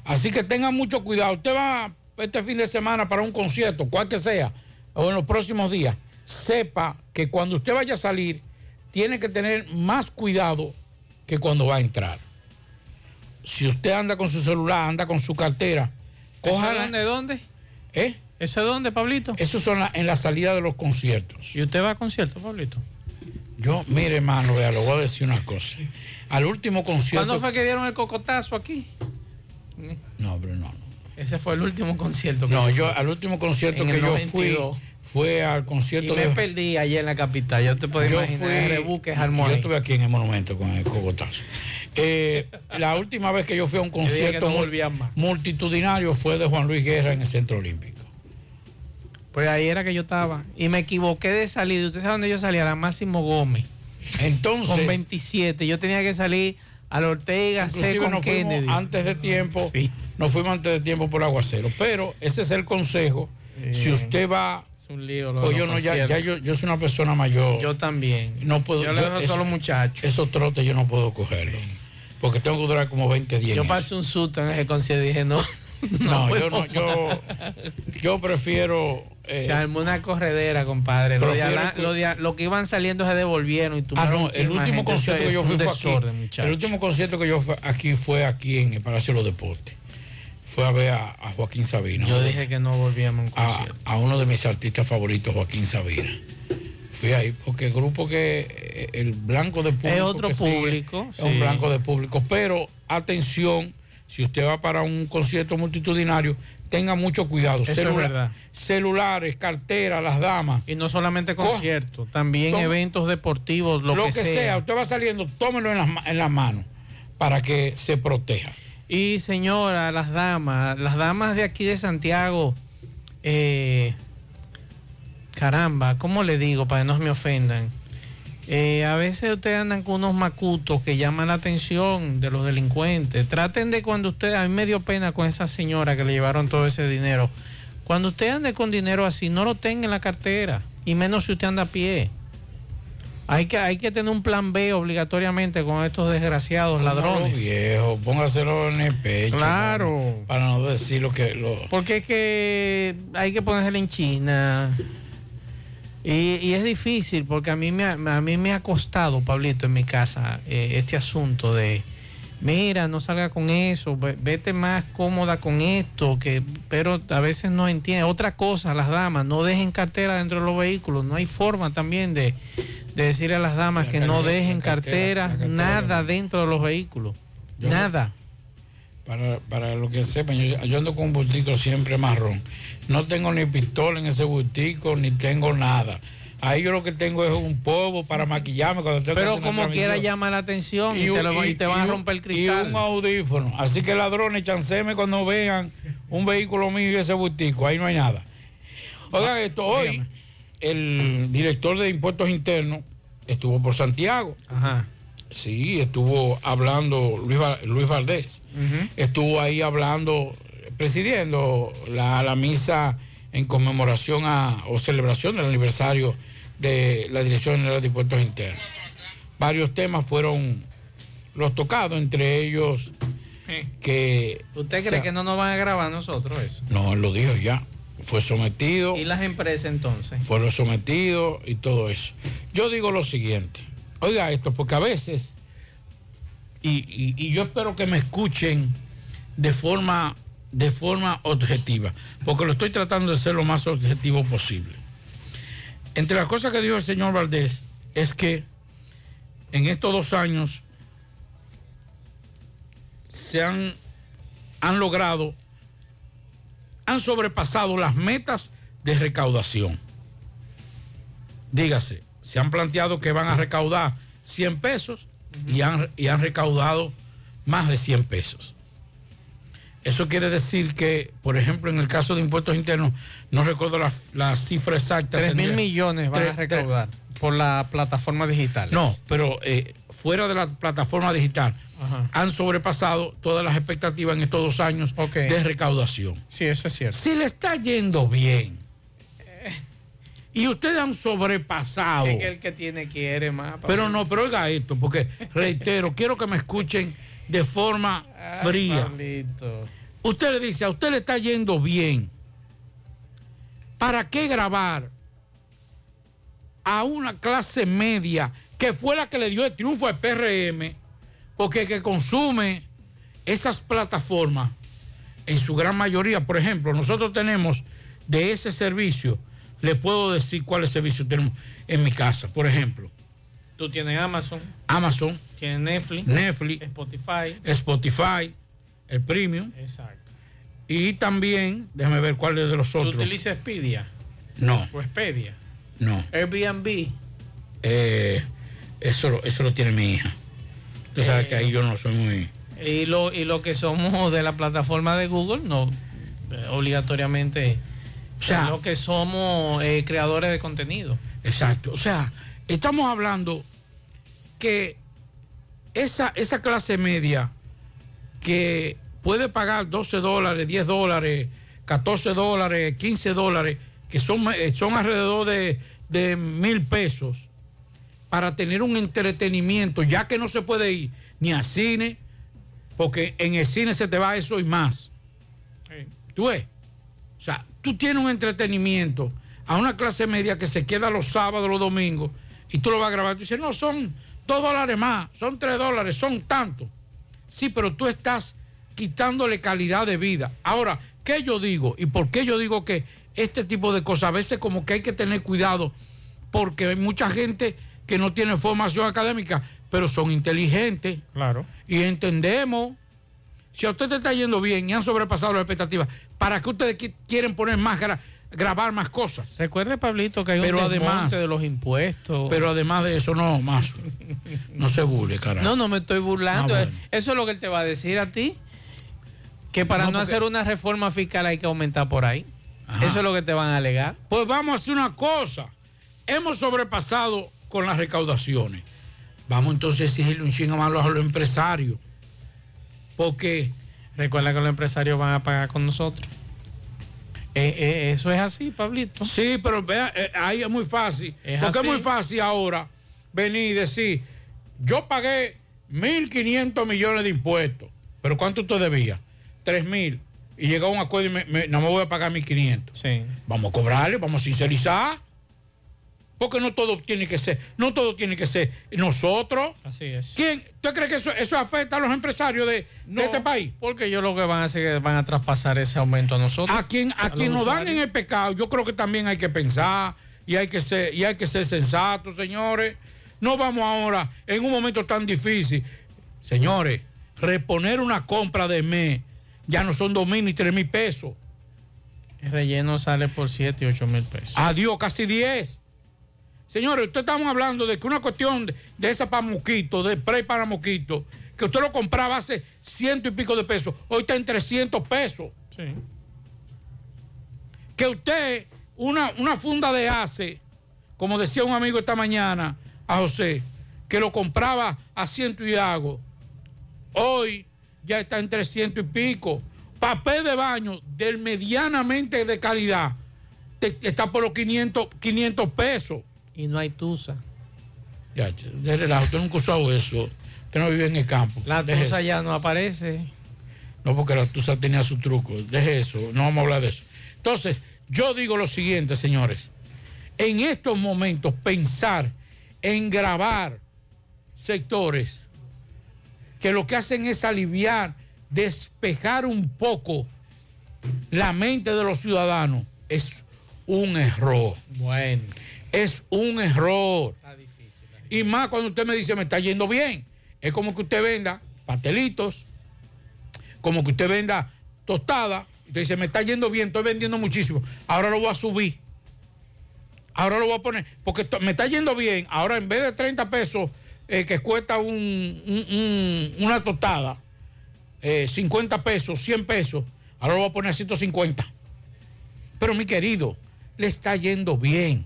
Así que tengan mucho cuidado. Usted va este fin de semana para un concierto, cual que sea, o en los próximos días, sepa que cuando usted vaya a salir, tiene que tener más cuidado que cuando va a entrar. Si usted anda con su celular, anda con su cartera, ¿Eso es cójala. dónde, dónde? ¿Eh? ¿Eso es dónde, Pablito? Eso son la- en la salida de los conciertos. ¿Y usted va a concierto, Pablito? Yo, mire, hermano, vea, le voy a decir una cosa. Al último concierto. ¿Cuándo fue que dieron el cocotazo aquí? No, pero no. Ese fue el último concierto. que No, fui. yo al último concierto que yo 92. fui fue al Y concierto me de. perdí ayer en la capital. Yo te puedo yo imaginar fui- rebuque yo estuve aquí en el monumento con el cogotazo. Eh, la última vez que yo fui a un [LAUGHS] concierto no multitudinario fue de Juan Luis Guerra en el Centro Olímpico. Pues ahí era que yo estaba. Y me equivoqué de salida. ¿Usted sabe dónde yo salía? A la Máximo Gómez. Entonces. Con 27. Yo tenía que salir a la Ortega C con Kennedy. antes de tiempo, nos fuimos antes de tiempo por aguacero. Pero ese es el consejo. Si usted va, Es un lío. lo pues yo no, ya, ya yo, yo soy una persona mayor. Yo también. no puedo. Yo le dejo eso- solo muchachos. Esos trotes yo no puedo cogerlos. Porque tengo que durar como 20 días. Yo pasé un susto en ese concierto y dije, no. [LAUGHS] No, puedo yo no, yo, yo prefiero. eh, Se armó una corredera, compadre. Lo, de que- lo de a- lo que iban saliendo se devolvieron y Ah, tumbaron no, el último concierto que yo fui fue desorden, aquí. muchachos. El último concierto que yo fui aquí fue aquí en el Palacio de los Deportes. Fue a ver a, a Joaquín Sabina. Yo dije que no volvíamos a un a, uno de mis artistas favoritos, Joaquín Sabina. Fui ahí porque el grupo que eh, el blanco de público Es otro que sigue público, es un blanco de público, pero atención, si usted va para un concierto multitudinario, tenga mucho cuidado. Celula-. Celulares, carteras, las damas. Y no solamente Co- conciertos, también eventos deportivos, lo, lo, que, que, sea. sea. usted va saliendo, tómelo en las en las manos para que se proteja. Y señora, las damas, las damas de aquí de Santiago, eh, caramba, ¿cómo le digo para que no me ofendan? Eh, a veces ustedes andan con unos macutos que llaman la atención de los delincuentes. Traten de cuando usted, a mí me dio pena con esa señora que le llevaron todo ese dinero. Cuando usted ande con dinero así, no lo tenga en la cartera, y menos si usted anda a pie. Hay que, hay que tener un plan B obligatoriamente con estos desgraciados ladrones. Viejo, póngaselo en el pecho. Claro. Para, para no decir lo que. Lo, Porque es que hay que ponérsela en China. Y, y es difícil porque a mí me ha, a mí me ha costado, Pablito, en mi casa, eh, este asunto de, mira, no salga con eso, ve- vete más cómoda con esto, que pero a veces no entiende. Otra cosa, las damas, no dejen cartera dentro de los vehículos. No hay forma también de, de decirle a las damas La que no dejen la cartera- nada dentro de los vehículos. Yo- nada. para, para lo que sepan, yo, yo ando con un bultico siempre marrón. No tengo ni pistola en ese bultico, ni tengo nada. Ahí yo lo que tengo es un polvo para maquillarme cuando tengo Pero como quiera llama la atención y, te, lo- y te van a romper el Y cristal. un audífono. Así que ladrones, chanceme cuando vean un vehículo mío y ese bultico. Ahí no hay nada. Oigan esto, hoy el director de impuestos internos estuvo por Santiago. Ajá. Sí, estuvo hablando Luis, Luis Valdés. Estuvo ahí hablando, presidiendo la, la misa en conmemoración a, o celebración del aniversario de la Dirección General de Impuestos Internos. Varios temas fueron los tocados, entre ellos que... ¿Usted cree que no nos van a grabar nosotros eso? No, él lo dijo ya. Fue sometido, ¿Y las empresas entonces? fueron sometidos y todo eso. Yo digo lo siguiente, oiga esto, porque a veces, y, y- y yo espero que me escuchen de forma, de forma objetiva, porque lo estoy tratando de ser lo más objetivo posible. Entre las cosas que dijo el señor Valdés es que en estos dos años se han, han logrado han sobrepasado las metas de recaudación. Dígase, se han planteado que van a recaudar 100 pesos y han, y han recaudado más de 100 pesos. Eso quiere decir que, por ejemplo, en el caso de impuestos internos, no recuerdo la, la cifra exacta. 3 mil millones van a recaudar por la plataforma digital. No, pero eh, fuera de la plataforma digital, Ajá. han sobrepasado todas las expectativas en estos dos años de recaudación. Sí, eso es cierto. Si le está yendo bien, Y ustedes han sobrepasado. Es que el que tiene quiere más. Pero no, pero oiga esto, porque reitero, [LAUGHS] quiero que me escuchen de forma Ay, fría. Pablito. Usted le dice, a usted le está yendo bien. ¿Para qué grabar a una clase media que fue la que le dio el triunfo al PRM? Porque el que consume esas plataformas, en su gran mayoría, por ejemplo, nosotros tenemos de ese servicio, le puedo decir cuáles servicios tenemos en mi casa, por ejemplo, Tú tienes Amazon, Amazon, tienes Netflix, Netflix, Spotify. Spotify, el Premium, Exacto. y también, déjame ver cuál es de los ¿Tú otros. utilizas Expedia No, o Expedia? No. Airbnb. Eh, eso, lo- eso lo tiene mi hija. Usted sabe Eh, que ahí yo no soy muy... Y lo, y lo que somos de la plataforma de Google, no eh, obligatoriamente. O sea, lo que somos eh, creadores de contenido. Exacto. O sea, estamos hablando que esa, esa clase media que puede pagar 12 dólares, 10 dólares, 14 dólares, 15 dólares, que son, son alrededor de, de mil pesos, para tener un entretenimiento, ya que no se puede ir ni al cine, porque en el cine se te va eso y más. ¿Tú ves? O sea, tú tienes un entretenimiento a una clase media que se queda los sábados, los domingos, y tú lo vas a grabar. Tú dices, no, son dos dólares más, son tres dólares, son tanto. Sí, pero tú estás quitándole calidad de vida. Ahora, ¿qué yo digo? ¿Y por qué yo digo que este tipo de cosas a veces como que hay que tener cuidado? Porque hay mucha gente que no tiene formación académica, pero son inteligentes. Claro. Y entendemos. Si a usted te está yendo bien y han sobrepasado las expectativas, ¿para qué ustedes qui- quieren poner más, gra- grabar más cosas? Recuerde, Pablito, que hay Pero un además- de los impuestos. Pero además de eso, no, más. No se burle, carajo. No, no me estoy burlando. Ah, bueno. Eso es lo que él te va a decir a ti. Que para No, no, porque- hacer una reforma fiscal hay que aumentar por ahí. Eso es lo que te van a alegar. Pues vamos a hacer una cosa. Hemos sobrepasado con las recaudaciones. Vamos entonces a exigirle un chingo más a los empresarios. Porque Recuerda que los empresarios van a pagar con nosotros. Eh, eh, eso es así, Pablito. Sí, pero vea, eh, ahí es muy fácil. Es porque así. es muy fácil ahora venir y decir, yo pagué 1.500 millones de impuestos, pero ¿cuánto usted debía? 3.000. Y llegó a un acuerdo y me, me- no me voy a pagar 1.500. Sí. Vamos a cobrarle, vamos a sincerizar. Porque no todo tiene que ser, no todo tiene que ser nosotros. Así es. ¿Quién? ¿Usted cree que eso, eso afecta a los empresarios de, de este país? Porque ellos lo que van a hacer es que van a traspasar ese aumento a nosotros. A quien, a quien nos dan en el pecado, yo creo que también hay que pensar y hay que ser, y hay que ser sensatos, señores. No vamos ahora en un momento tan difícil. Señores, reponer una compra de mes ya no son dos mil ni tres mil pesos. El relleno sale por 7 y 8 mil pesos. Adiós, casi 10. Señores, usted estamos hablando de que una cuestión de, de esa para mosquito, de spray para mosquito, que usted lo compraba hace ciento y pico de pesos, hoy está en 300 pesos. Sí. Que usted, una, una funda de ACE, como decía un amigo esta mañana a José, que lo compraba a ciento y algo, hoy ya está en 300 y pico. Papel de baño del medianamente de calidad te- está por los 500, 500 pesos. Y no hay tusa. Ya, de relajo, usted nunca usado eso. Usted no vive en el campo. La Deje tusa eso. ya no aparece. No, porque la tusa tenía su truco. Deje eso, no vamos a hablar de eso. Entonces, yo digo lo siguiente, señores. En estos momentos, pensar en grabar sectores que lo que hacen es aliviar, despejar un poco la mente de los ciudadanos, es un error. Bueno. Es un error. Y más cuando usted me dice, me está yendo bien. Es como que usted venda pastelitos, como que usted venda tostada. Usted dice, me está yendo bien, estoy vendiendo muchísimo. Ahora lo voy a subir. Ahora lo voy a poner, porque me está yendo bien. Ahora en vez de 30 pesos eh, que cuesta un, un- un- una tostada, eh, 50 pesos, 100 pesos, ahora lo voy a poner a 150. Pero mi querido, le está yendo bien.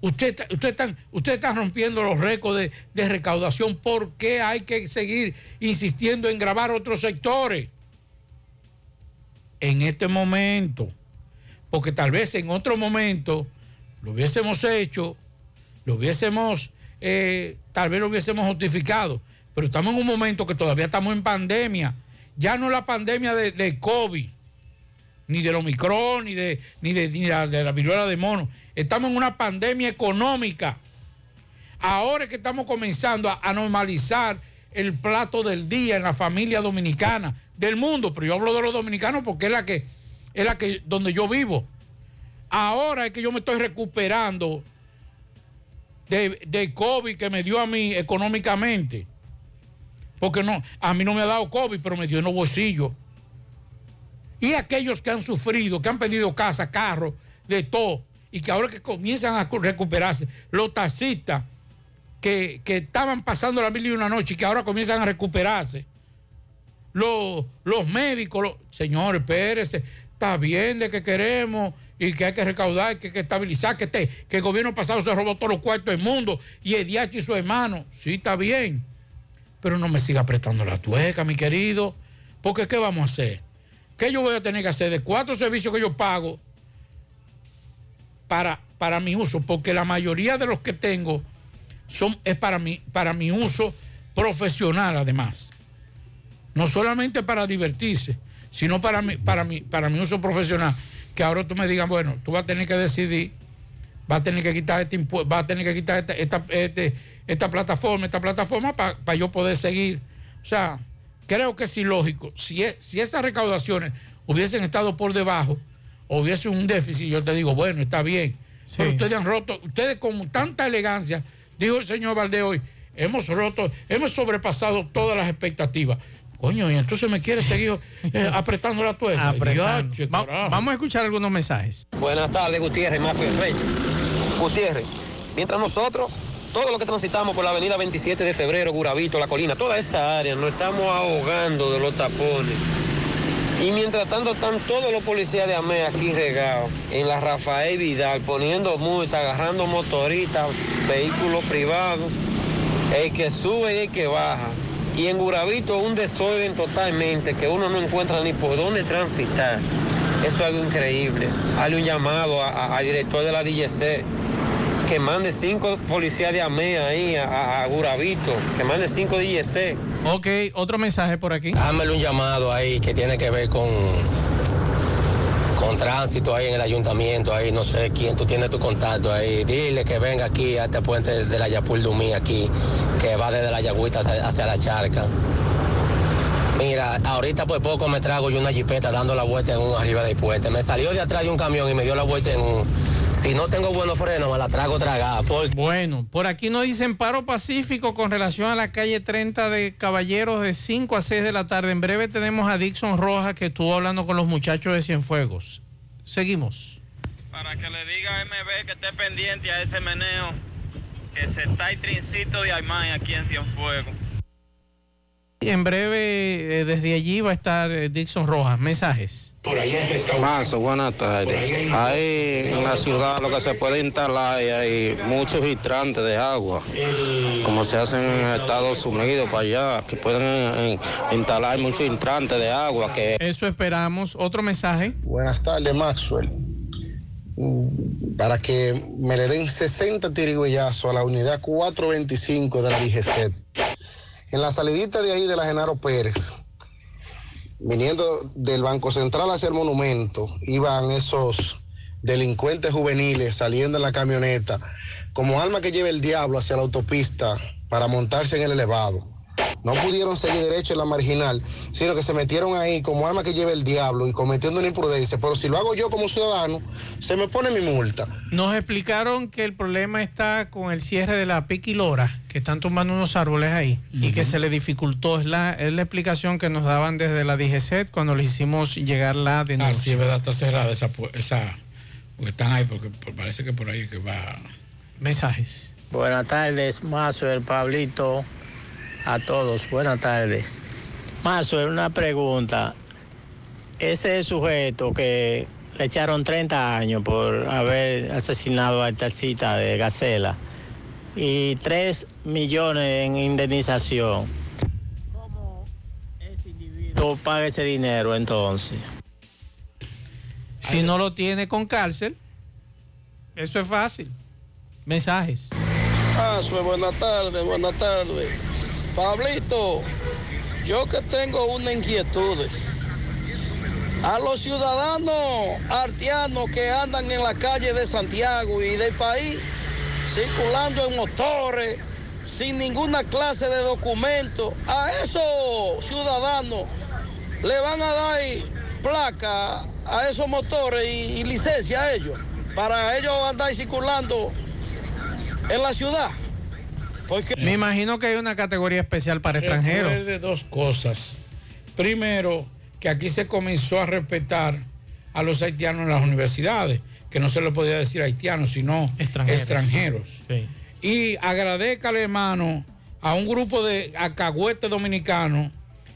Usted, usted, usted está rompiendo los récords de, de recaudación. ¿Por qué hay que seguir insistiendo en grabar otros sectores? En este momento. Porque tal vez en otro momento lo hubiésemos hecho, lo hubiésemos, eh, tal vez lo hubiésemos justificado, pero estamos en un momento que todavía estamos en pandemia. Ya no la pandemia de, COVID, ni del Omicron, ni de, ni de, ni la, de la viruela de mono. Estamos en una pandemia económica. Ahora es que estamos comenzando a, a normalizar el plato del día en la familia dominicana del mundo, pero yo hablo de los dominicanos porque es la que es la que donde yo vivo. Ahora es que yo me estoy recuperando de, de COVID que me dio a mí económicamente. Porque no, a mí no me ha dado COVID, pero me dio en los bolsillos. Y aquellos que han sufrido, que han perdido casa, carro, de todo, y que ahora que comienzan a recuperarse, los taxistas que, que estaban pasando la mil y una noche y que ahora comienzan a recuperarse, los, los médicos, los, señores, espérese, está bien de que queremos y que hay que recaudar, que hay que estabilizar, que, este, que el gobierno pasado se robó todos los cuartos del mundo y el DH y su hermano, sí, está bien, pero no me siga apretando la tueca, mi querido, porque ¿qué vamos a hacer? ¿Qué yo voy a tener que hacer de cuatro servicios que yo pago para, para mi uso? Porque la mayoría de los que tengo son, es para mi, para mi uso profesional además. No solamente para divertirse, sino para mi, para mi, para mi uso profesional. Que ahora tú me digas, bueno, tú vas a tener que decidir, vas a tener que quitar este impuesto, vas a tener que quitar esta, esta, este, esta plataforma, esta plataforma para yo poder seguir. O sea, creo que es ilógico. Si, es, si esas recaudaciones hubiesen estado por debajo, hubiese un déficit, yo te digo, bueno, está bien. Sí. Pero ustedes han roto, ustedes con tanta elegancia, dijo el señor Valdés hoy, hemos roto, hemos sobrepasado todas las expectativas. Coño, y entonces me quiere seguir eh, apretando la tuerca. Apretando. Va, vamos a escuchar algunos mensajes. Buenas tardes, Gutiérrez, Mazo y Rey. Gutiérrez, mientras nosotros, todo lo que transitamos por la avenida 27 de febrero, Guravito, La Colina, toda esa área, nos estamos ahogando de los tapones. Y mientras tanto están todos los policías de AME aquí regados en la Rafael Vidal, poniendo multa, agarrando motoristas, vehículos privados, el que sube y el que baja. Y en Guravito un desorden totalmente, que uno no encuentra ni por dónde transitar. Eso es algo increíble. Hazle un llamado al director de la DGC que mande cinco policías de AME ahí a, a, Guravito, que mande cinco DGC. Ok, otro mensaje por aquí. Hámele un llamado ahí que tiene que ver con con tránsito ahí en el ayuntamiento, ahí no sé quién, tú tienes tu contacto ahí, dile que venga aquí a este puente de la Yapul Dumí aquí, que va desde la Yagüita hacia, hacia, la charca. Mira, ahorita por poco me trago yo una jipeta dando la vuelta en un arriba del puente. Me salió de atrás de un camión y me dio la vuelta en un. Si no tengo buenos frenos, me la trago tragada. Por... Bueno, por aquí nos dicen paro pacífico con relación a la calle 30 de Caballeros de 5 a 6 de la tarde. En breve tenemos a Dixon Rojas que estuvo hablando con los muchachos de Cienfuegos. Seguimos. Para que le diga a MB que esté pendiente a ese meneo, que se está el trincito de Aymán aquí en Cienfuegos. En breve, eh, desde allí va a estar eh, Dixon Rojas. Mensajes. Mazo, buenas tardes. Ahí en la ciudad lo que se puede instalar y hay muchos hidrantes de agua, como se hacen en Estados Unidos para allá, que pueden eh, instalar muchos hidrantes de agua. Que... Eso esperamos. Otro mensaje. Buenas tardes, Maxwell. Para que me le den 60 tirigüeyazos a la unidad 425 de la DGC. En la salidita de ahí de la Genaro Pérez, viniendo del Banco Central hacia el monumento, iban esos delincuentes juveniles saliendo en la camioneta, como alma que lleva el diablo hacia la autopista para montarse en el elevado. No pudieron seguir derecho en la marginal, sino que se metieron ahí como alma que lleva el diablo y cometiendo una imprudencia. Pero si lo hago yo como ciudadano, se me pone mi multa. Nos explicaron que el problema está con el cierre de la Piquilora, que están tumbando unos árboles ahí uh -huh. y que se le dificultó. Es la, es la explicación que nos daban desde la DGCET cuando le hicimos llegar la denuncia. Ah, sí, es verdad, está cerrada esa, esa porque están ahí, porque parece que por ahí que va. Mensajes. Buenas tardes, Mazo, el Pablito a todos. Buenas tardes. Mazo, una pregunta. Ese sujeto que le echaron 30 años por haber asesinado a Tercita de Gacela y 3 millones en indemnización. ¿Cómo ese individuo paga ese dinero entonces? Si no lo tiene con cárcel, Eso es fácil. Mensajes. Ah, su buenas tardes, buenas tardes. Pablito, yo que tengo una inquietud. A los ciudadanos artianos que andan en la calle de Santiago y del país, circulando en motores, sin ninguna clase de documento, a esos ciudadanos le van a dar placa a esos motores y, y licencia a ellos, para ellos andar circulando en la ciudad. Porque Me imagino que hay una categoría especial para extranjeros. Recuerde dos cosas. Primero, que aquí se comenzó a respetar a los haitianos en las universidades, que no se le podía decir haitianos, sino Extranjeros. extranjeros. Sí. Y agradezcale, hermano, a un grupo de acagüetes dominicanos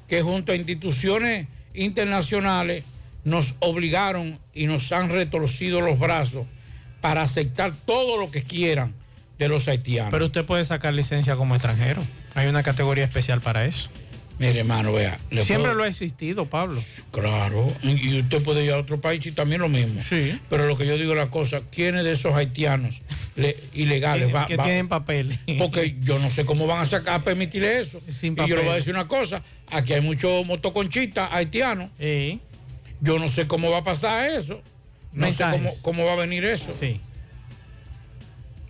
que junto a instituciones internacionales nos obligaron y nos han retorcido los brazos para aceptar todo lo que quieran de los haitianos. Pero usted puede sacar licencia como extranjero. Hay una categoría especial para eso. Mire, hermano, vea. Siempre puedo- lo ha existido, Pablo. Claro, y usted puede ir a otro país y también lo mismo. Sí. Pero lo que yo digo es la cosa, ¿quiénes de esos haitianos le- ilegales va- que va- tienen papeles. Porque yo no sé cómo van a sacar a permitirle eso. Sin y yo le voy a decir una cosa, aquí hay muchos motoconchistas haitianos. Yo no sé cómo va a pasar eso. No sé cómo, cómo va a venir eso. Sí.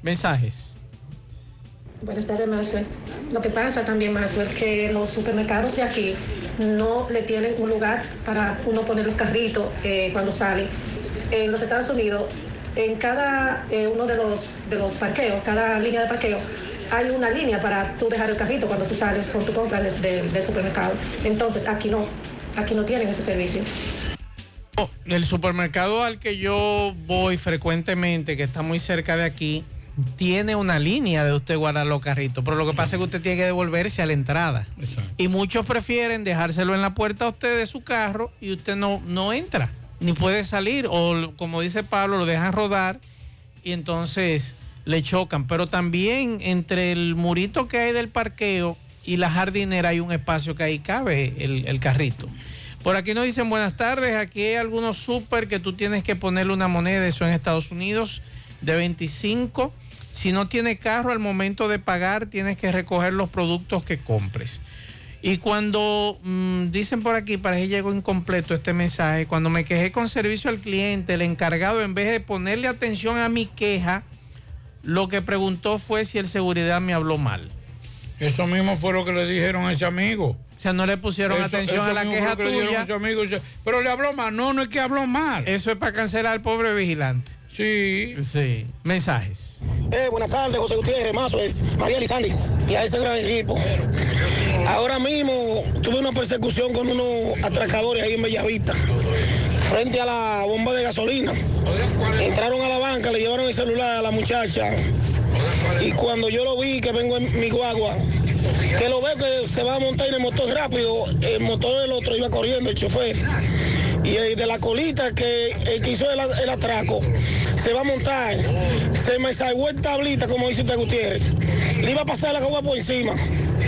Mensajes. Buenas tardes, Maxwell. Lo que pasa también, Maxwell, que los supermercados de aquí no le tienen un lugar para uno poner los carritos eh, cuando sale. En los Estados Unidos, en cada eh, uno de los, de los parqueos, cada línea de parqueo, hay una línea para tú dejar el carrito cuando tú sales con tu compra del- del- del supermercado. Entonces, aquí no, aquí no tienen ese servicio. El supermercado al que yo voy frecuentemente, que está muy cerca de aquí, tiene una línea de usted guardar los carritos, pero lo que pasa es que usted tiene que devolverse a la entrada. Y muchos prefieren dejárselo en la puerta a usted de su carro y usted no, no entra, ni puede salir, o como dice Pablo, lo dejan rodar y entonces le chocan. Pero también entre el murito que hay del parqueo y la jardinera hay un espacio que ahí cabe el, el carrito. Por aquí nos dicen buenas tardes, aquí hay algunos súper que tú tienes que ponerle una moneda, eso en Estados Unidos, de 25. Si no tienes carro, al momento de pagar tienes que recoger los productos que compres. Y cuando mm, dicen por aquí, para que llegó incompleto este mensaje, cuando me quejé con servicio al cliente, el encargado en vez de ponerle atención a mi queja, lo que preguntó fue si el seguridad me habló mal. Eso mismo fue lo que le dijeron a ese amigo. O sea, no le pusieron Eso- atención eso a la queja que le tuya. a ese amigo. Pero le habló mal. No, no es que habló mal. Eso es para cancelar al pobre vigilante. Sí. Sí. Mensajes. Eh, buenas tardes, José Gutiérrez, Mazo es María Lizandi y a ese gran equipo. Ahora mismo tuve una persecución con unos atracadores ahí en Bellavista, frente a la bomba de gasolina. Entraron a la banca, le llevaron el celular a la muchacha y cuando yo lo vi que vengo en mi guagua, que lo veo que se va a montar en el motor rápido, el motor del otro iba corriendo, el chofer. Y el de la colita que, el que hizo el, el atraco se va a montar, se me salió el tablita, como dice usted Gutiérrez. Le iba a pasar la agua por encima.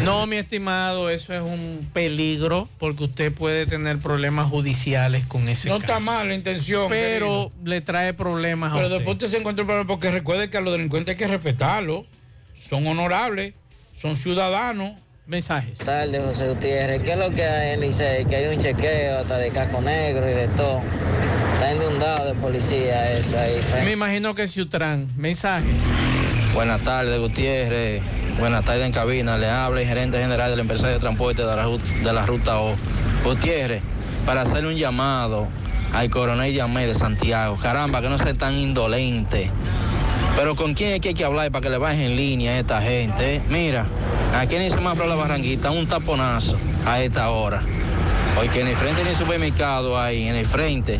No, mi estimado, eso es un peligro porque usted puede tener problemas judiciales con ese No caso. está mal la intención. Pero le trae problemas a Pero usted. después usted se encuentra el problema porque recuerde que a los delincuentes hay que respetarlos. Son honorables, son ciudadanos. Mensajes. Buenas tardes, José Gutiérrez. ¿Qué es lo que hay en Licey? Que hay un chequeo hasta de casco negro y de todo. Está inundado de policía eso ahí. Me imagino que es Ciutrán. Mensaje. Buenas tardes, Gutiérrez. Buenas tardes en cabina. Le habla el gerente general de la empresa de transporte de la, de la ruta O. Gutiérrez, para hacerle un llamado al coronel Yamé de Santiago. Caramba, que no sea tan indolente. Pero con quién es que hay que hablar para que le bajen en línea a esta gente. eh? Mira, aquí en el semáforo la Barranquita, un taponazo a esta hora. Porque en el frente del supermercado ahí, en el frente,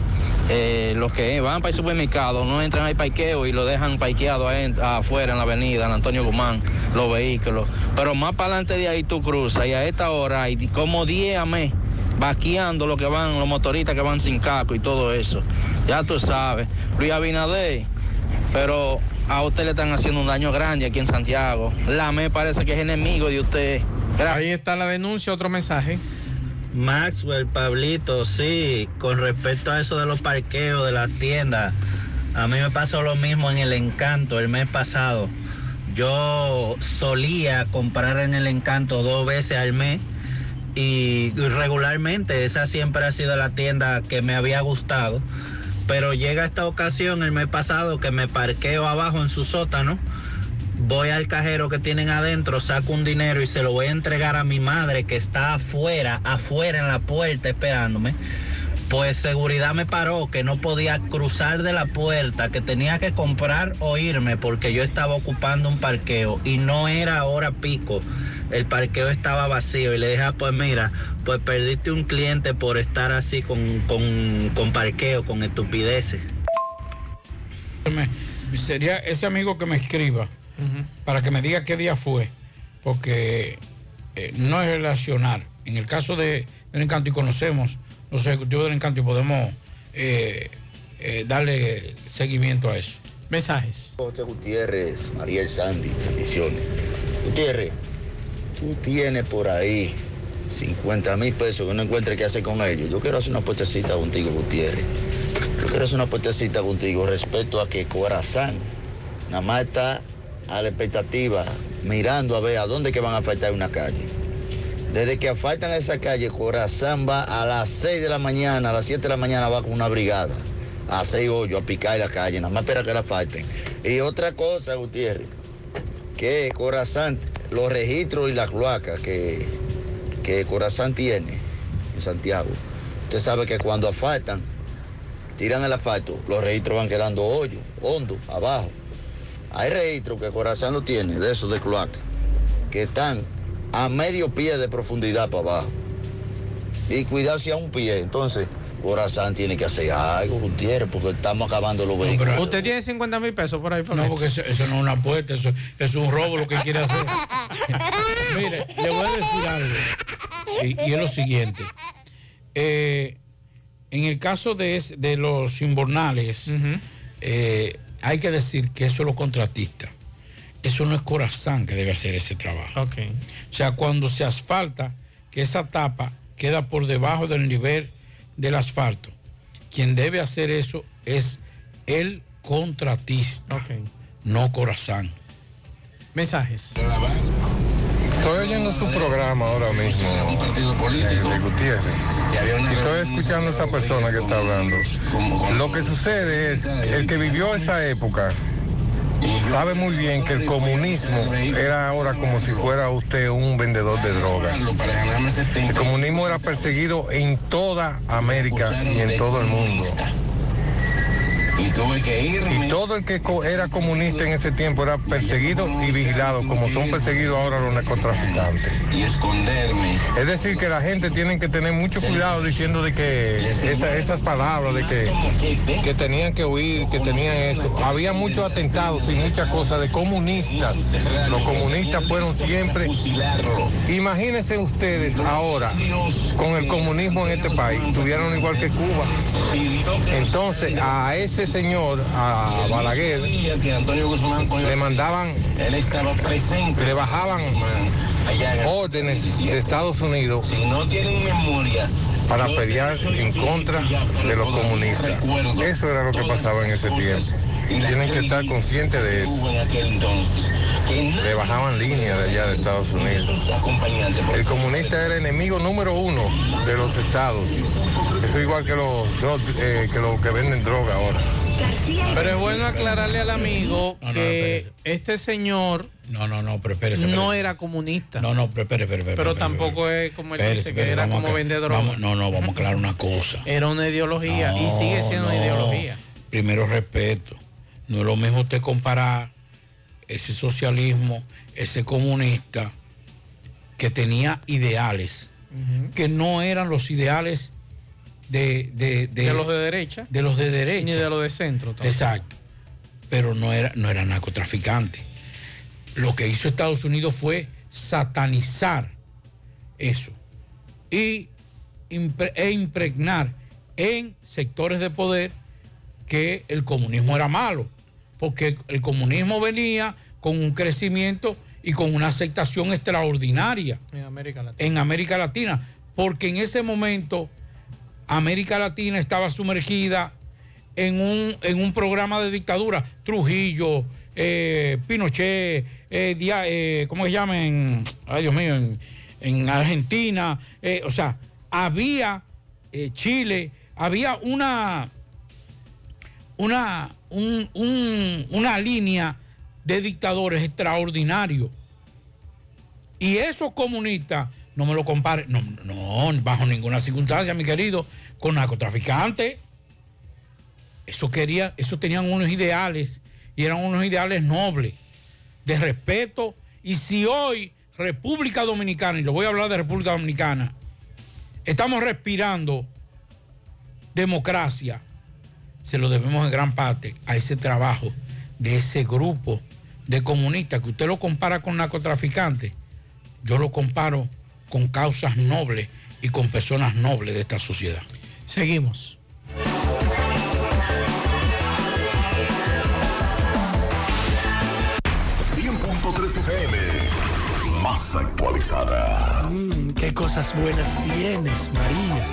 eh, los que van para el supermercado no entran al parqueo y lo dejan parqueado en- afuera en la avenida, en Antonio Guzmán, los vehículos. Pero más para adelante de ahí tú cruzas y a esta hora hay como 10 a mes vaqueando lo que van, los motoristas que van sin casco y todo eso. Ya tú sabes. Luis Abinader, pero a usted le están haciendo un daño grande aquí en Santiago. La me parece que es enemigo de usted. Ahí está la denuncia, otro mensaje. Maxwell, Pablito, sí, con respecto a eso de los parqueos de las tiendas, A mí me pasó lo mismo en el Encanto el mes pasado. Yo solía comprar en el Encanto dos veces al mes y regularmente esa siempre ha sido la tienda que me había gustado. Pero llega esta ocasión el mes pasado que me parqueo abajo en su sótano, voy al cajero que tienen adentro, saco un dinero y se lo voy a entregar a mi madre que está afuera, afuera en la puerta esperándome. Pues seguridad me paró que no podía cruzar de la puerta, que tenía que comprar o irme porque yo estaba ocupando un parqueo y no era hora pico. El parqueo estaba vacío y le dije, ah, pues mira, pues perdiste un cliente por estar así con, con, con parqueo, con estupideces. Sería ese amigo que me escriba para que me diga qué día fue, porque eh, no es relacionar. En el caso de, del encanto y conocemos los ejecutivos del encanto y podemos eh, eh, darle seguimiento a eso. Mensajes. José Gutiérrez, Mariel Sandy, bendiciones. Gutiérrez, tú tienes por ahí 50 mil pesos que no encuentres qué hacer con ellos. Yo quiero hacer una puestecita contigo, Gutiérrez. Yo quiero hacer una puestecita contigo respecto a que Corazán nada más está a la expectativa, mirando a ver a dónde que van a faltar una calle. Desde que asfaltan esa calle, Corazán va a las 6 de la mañana, a las 7 de la mañana va con una brigada a hacer hoyo, a picar la calle, nada más espera que la falten. Y otra cosa, Gutiérrez, que Corazán, los registros y la cloaca que, que Corazán tiene en Santiago, usted sabe que cuando asfaltan, tiran el asfalto, los registros van quedando hoyo, hondo, abajo. Hay registros que Corazán no tiene, de esos de cloaca, que están a medio pie de profundidad para abajo. Y cuidado a un pie. Entonces, Corazán tiene que hacer algo, Gutiérrez, porque estamos acabando los vehículos. ¿Usted tiene 50 mil pesos por ahí? Por No, porque eso, eso no es una apuesta, eso, eso es un robo lo que quiere hacer. [LAUGHS] Mire, le voy a decir algo. Y, y es lo siguiente. Eh, en el caso de, los invernales, eh, hay que decir que eso es los contratistas. Eso no es Corazán que debe hacer ese trabajo. O sea, cuando se asfalta, que esa tapa queda por debajo del nivel del asfalto. Quien debe hacer eso es el contratista, no Corazán. Mensajes. Estoy oyendo su programa ahora mismo, eh, de Gutiérrez, y estoy escuchando a esa persona que está hablando. Lo que sucede es, el que vivió esa época sabe muy bien que el comunismo era ahora como si fuera usted un vendedor de droga. El comunismo era perseguido en toda América y en todo el mundo. Y todo el que era comunista en ese tiempo era perseguido y vigilado, como son perseguidos ahora los narcotraficantes. Y esconderme. Es decir, que la gente tiene que tener mucho cuidado diciendo de que esa- esas palabras, de que, que tenían que huir, que tenían eso. Había muchos atentados y muchas cosas de comunistas. Los comunistas fueron siempre. Imagínense ustedes ahora, con el comunismo en este país, estuvieron igual que Cuba. Entonces, a ese señor, a Balaguer, le mandaban, le bajaban órdenes de Estados Unidos para pelear en contra de los comunistas. Eso era lo que pasaba en ese tiempo. Y tienen que estar conscientes de eso. Le bajaban líneas de allá de Estados Unidos. El comunista era el enemigo número uno de los estados. Eso igual que los, eh, que los que venden droga ahora. Pero es bueno aclararle al amigo que este señor No, no, no, pero espérese. no espérese. era comunista. No, no, pero espere, espere, espere, Pero espere, tampoco es como él dice que era como vamos- no, no, vamos a aclarar una cosa. Era una ideología y sigue siendo una ideología. Primero respeto. No es lo mismo usted comparar ese socialismo, ese comunista que tenía ideales, que no eran los ideales de, de, De los de derecha. de los de derecha. Ni de los de centro. tampoco. Exacto. Pero no era, no era narcotraficante. Lo que hizo Estados Unidos fue satanizar eso y impre- e impregnar en sectores de poder que el comunismo era malo, porque el comunismo venía con un crecimiento y con una aceptación extraordinaria En América Latina. en América Latina, porque en ese momento América Latina estaba sumergida en un, en un programa de dictadura. Trujillo, eh, Pinochet, eh, eh, ¿cómo se llama? En, ay Dios mío, en, en Argentina. o sea, había Chile, había una, una, un- un- una línea de dictadores extraordinario. Y esos comunistas, no me lo comparen, no, no, bajo ninguna circunstancia, mi querido, con narcotraficantes. Eso quería, eso tenían unos ideales y eran unos ideales nobles, de respeto. Y si hoy República Dominicana, y lo voy a hablar de República Dominicana, estamos respirando democracia, se lo debemos en gran parte a ese trabajo de ese grupo de comunistas que usted lo compara con narcotraficantes, yo lo comparo con causas nobles y con personas nobles de esta sociedad. Seguimos. FM, más actualizada. Mm, qué cosas buenas tienes, María.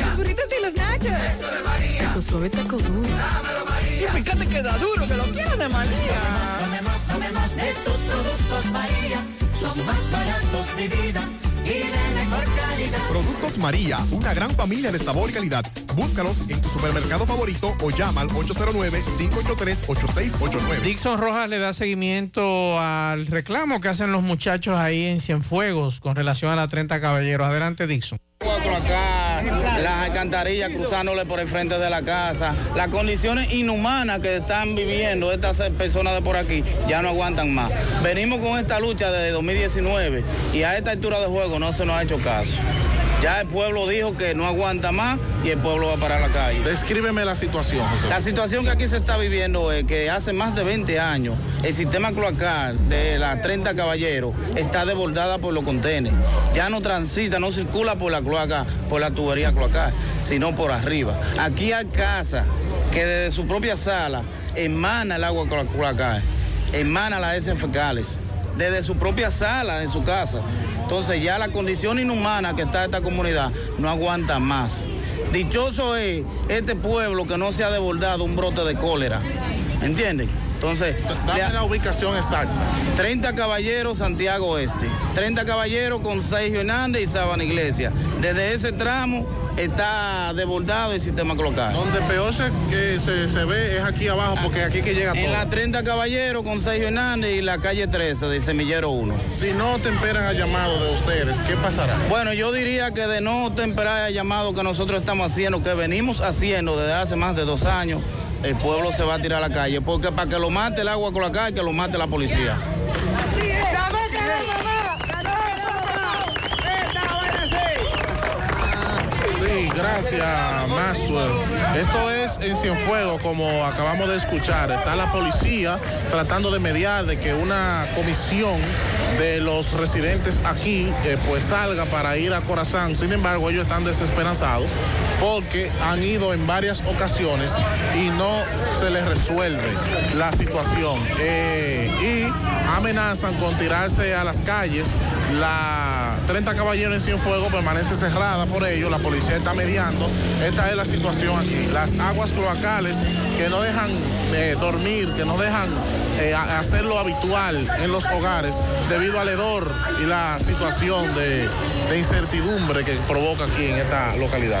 Los burritos y los nachos. Eso de María. Tu suave taco duro. Dámelo, María. Y fíjate que da duro, que lo quiero de María. Tomemos, tomemos de tus productos, María. Son más baratos de vida y de mejor calidad. Productos María, una gran familia de sabor y calidad. Búscalos en tu supermercado favorito o llama al 809-583-8689. Dixon Rojas le da seguimiento al reclamo que hacen los muchachos ahí en Cienfuegos con relación a la 30 Caballeros. Adelante, Dixon. Cuatro acá, las alcantarillas cruzándole por el frente de la casa, las condiciones inhumanas que están viviendo estas personas de por aquí ya no aguantan más. Venimos con esta lucha desde 2019 y a esta altura de juego no se nos ha hecho caso. Ya el pueblo dijo que no aguanta más y el pueblo va para la calle. Descríbeme la situación, José. La situación que aquí se está viviendo es que hace más de 20 años el sistema cloacal de las 30 caballeros está desbordada por los contenes. Ya no transita, no circula por la cloaca, por la tubería cloacal, sino por arriba. Aquí hay casas que desde su propia sala emana el agua clo- cloacal, emana las heces fecales, desde su propia sala en su casa. Entonces ya la condición inhumana que está esta comunidad no aguanta más. Dichoso es este pueblo que no se ha desbordado un brote de cólera. ¿Entienden? Entonces, Dame la ubicación exacta. 30 caballeros Santiago Oeste. 30 caballeros con Sergio Hernández y Sabana Iglesia. Desde ese tramo está desbordado el sistema local. Donde peor se, que se, se ve es aquí abajo, porque aquí que llega todo. En la 30 caballeros con Sergio Hernández y la calle 13 de Semillero 1. Si no temperan al llamado de ustedes, ¿qué pasará? Bueno, yo diría que de no temperar el llamado que nosotros estamos haciendo, que venimos haciendo desde hace más de dos años, el pueblo se va a tirar a la calle. Porque para que lo mate el agua con la calle, que lo mate la policía. Sí, gracias, Maxwell. Esto es en Cienfuegos, como acabamos de escuchar. Está la policía tratando de mediar de que una comisión de los residentes aquí eh, pues salga para ir a Corazán. Sin embargo, ellos están desesperanzados porque han ido en varias ocasiones y no se les resuelve la situación. Eh, y amenazan con tirarse a las calles. La 30 Caballeros en Cienfuegos permanece cerrada por ello. La policía está mediando. Esta es la situación aquí. Las aguas cloacales que no dejan eh, dormir, que no dejan eh, hacer lo habitual en los hogares debido al hedor y la situación de incertidumbre que provoca aquí en esta localidad.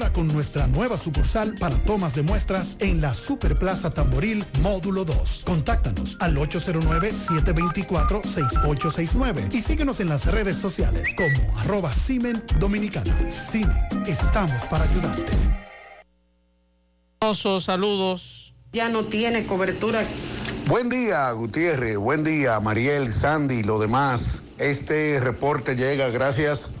Ahora con nuestra nueva sucursal para tomas de muestras en la Superplaza Tamboril Módulo 2. Contáctanos al 809-724-6869 y síguenos en las redes sociales como arroba Simen Dominicana. Cine, estamos para ayudarte. Saludos. Ya no tiene cobertura. Buen día, Gutiérrez. Buen día, Mariel, Sandy y lo demás. Este reporte llega gracias a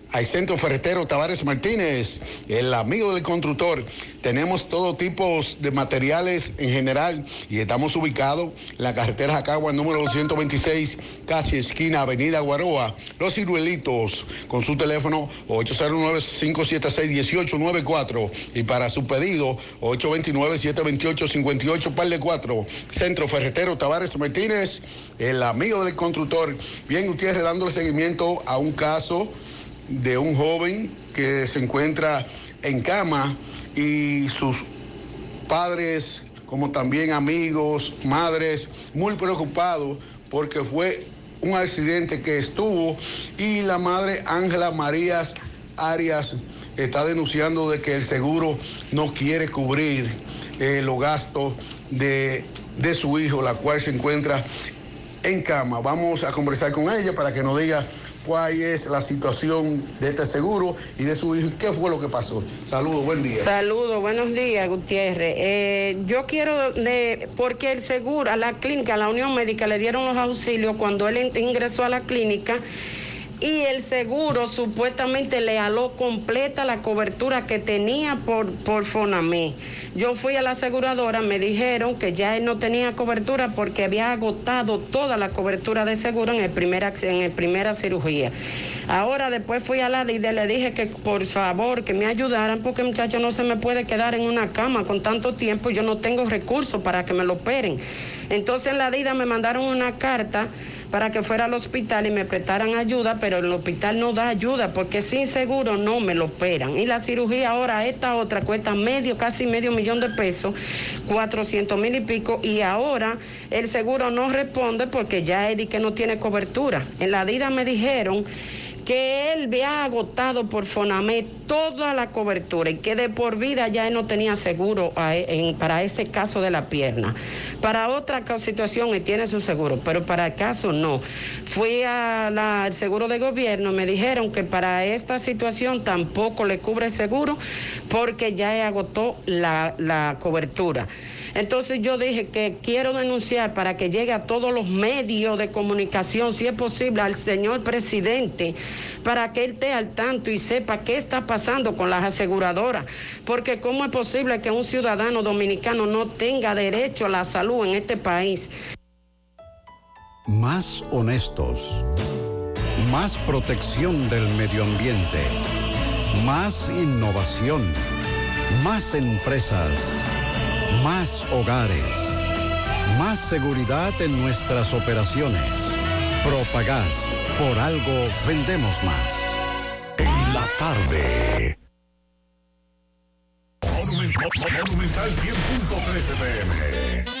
al Centro Ferretero Tavares Martínez, el amigo del constructor. Tenemos todo tipo de materiales en general y estamos ubicados en la carretera Jacagua número 226, casi esquina Avenida Guaroa. Los ciruelitos con su teléfono 809-576-1894 y para su pedido 829-728-58 par de 4. Centro Ferretero Tavares Martínez, el amigo del constructor. Bien, Gutiérrez dándole seguimiento a un caso de un joven que se encuentra en cama y sus padres, como también amigos, madres, muy preocupados porque fue un accidente que estuvo y la madre Ángela Marías Arias está denunciando de que el seguro no quiere cubrir eh, los gastos de, de su hijo, la cual se encuentra en cama. Vamos a conversar con ella para que nos diga cuál es la situación de este seguro y de su hijo qué fue lo que pasó. Saludos, buen día. Saludos, buenos días, Gutiérrez. Eh, yo quiero, de, porque el seguro, a la clínica, a la Unión Médica, le dieron los auxilios cuando él ingresó a la clínica y el seguro supuestamente le aló completa la cobertura que tenía por, por Fonamé. Yo fui a la aseguradora, me dijeron que ya él no tenía cobertura porque había agotado toda la cobertura de seguro en el primera, en el primera cirugía. Ahora después fui a la DIDE, le dije que por favor que me ayudaran porque muchacho no se me puede quedar en una cama con tanto tiempo yo no tengo recursos para que me lo operen. Entonces en la DIDA me mandaron una carta para que fuera al hospital y me prestaran ayuda, pero el hospital no da ayuda porque sin seguro no me lo operan. Y la cirugía ahora, esta otra, cuesta medio, casi medio millón de pesos, 400 mil y pico, y ahora el seguro no responde porque ya Eddie que no tiene cobertura. En la DIDA me dijeron que él había agotado por Fonamé toda la cobertura y que de por vida ya él no tenía seguro en- para ese caso de la pierna. Para otra situación él tiene su seguro, pero para el caso no. Fui al seguro de gobierno, me dijeron que para esta situación tampoco le cubre seguro porque ya él agotó la cobertura. Entonces yo dije que quiero denunciar para que llegue a todos los medios de comunicación, si es posible, al señor presidente, para que él esté al tanto y sepa qué está pasando con las aseguradoras. Porque cómo es posible que un ciudadano dominicano no tenga derecho a la salud en este país. Más honestos. Más protección del medio ambiente. Más innovación. Más empresas. Más hogares. Más seguridad en nuestras operaciones. Propagás. Por algo vendemos más. En la tarde. Monumental 100.13 pm.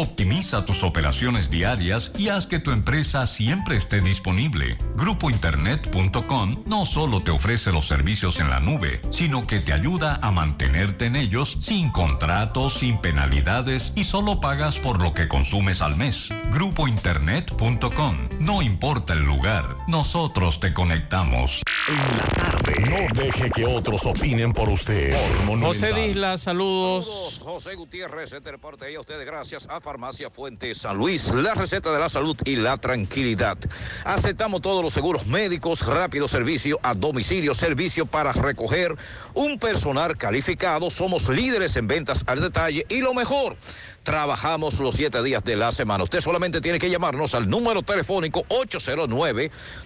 Optimiza tus operaciones diarias y haz que tu empresa siempre esté disponible. Grupointernet.com no solo te ofrece los servicios en la nube, sino que te ayuda a mantenerte en ellos sin contratos, sin penalidades y solo pagas por lo que consumes al mes. Grupointernet.com no importa el lugar, nosotros te conectamos. En la tarde. No deje que otros opinen por usted. Por José. Disla, saludos. José Gutiérrez, este reporte y a ustedes gracias a Farmacia Fuente San Luis, la receta de la salud y la tranquilidad. Aceptamos todos los seguros médicos, rápido servicio a domicilio, servicio para recoger un personal calificado. Somos líderes en ventas al detalle y lo mejor, trabajamos los siete días de la semana. Usted solamente tiene que llamarnos al número telefónico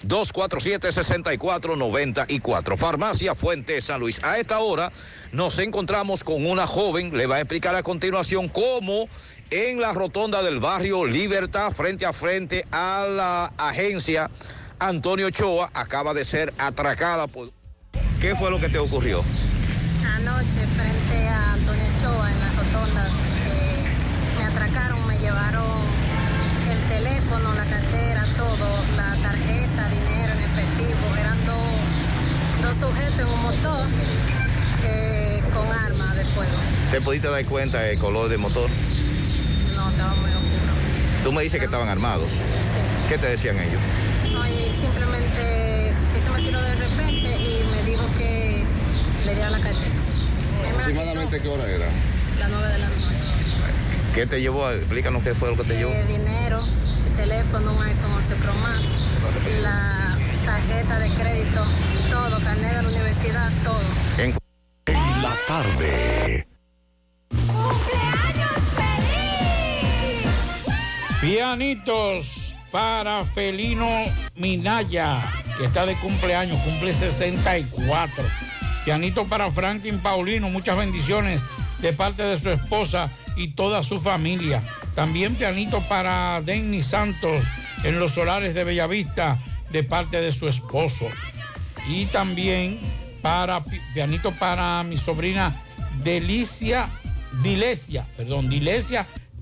809-247-6494. Farmacia Fuente San Luis. A esta hora nos encontramos con una joven, le va a explicar a continuación cómo en la rotonda del barrio Libertad, frente a frente a la agencia Antonio Ochoa, acaba de ser atracada por... ¿Qué fue lo que te ocurrió? Anoche frente a Antonio Ochoa en la rotonda eh, me atracaron, me llevaron el teléfono, la cartera, todo, la tarjeta, dinero en efectivo. Eran dos, dos sujetos en un motor eh, con arma de fuego. ¿Te pudiste dar cuenta del color del motor? No, estaba muy oscuro. Tú me dices que estaban armados. ¿Qué te decían ellos? No, y simplemente que se me tiró de repente y me dijo que le diera la cartera. ¿Aproximadamente qué hora era? Las nueve de la noche. ¿Qué te llevó? Explícanos qué fue lo que te llevó. Eh, dinero, el teléfono, un iPhone 11 Pro Max, la tarjeta de crédito, todo, carnet de la universidad, todo. En la tarde. Pianitos para Felino Minaya, que está de cumpleaños, cumple 64. Pianito para Franklin Paulino, muchas bendiciones de parte de su esposa y toda su familia. También pianito para Denny Santos en los solares de Bellavista de parte de su esposo. Y también para pi- pianito para mi sobrina Delicia, Dilesia, perdón, Dilesia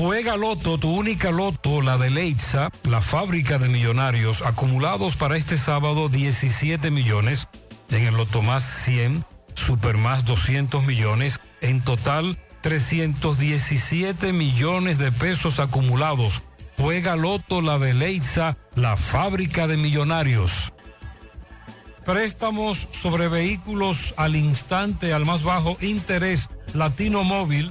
Juega Loto, tu única Loto, la de Leitza, la fábrica de millonarios, acumulados para este sábado 17 millones, en el Loto más 100, Super más 200 millones, en total 317 millones de pesos acumulados. Juega Loto, la de Leitza, la fábrica de millonarios. Préstamos sobre vehículos al instante, al más bajo interés, Latino Móvil,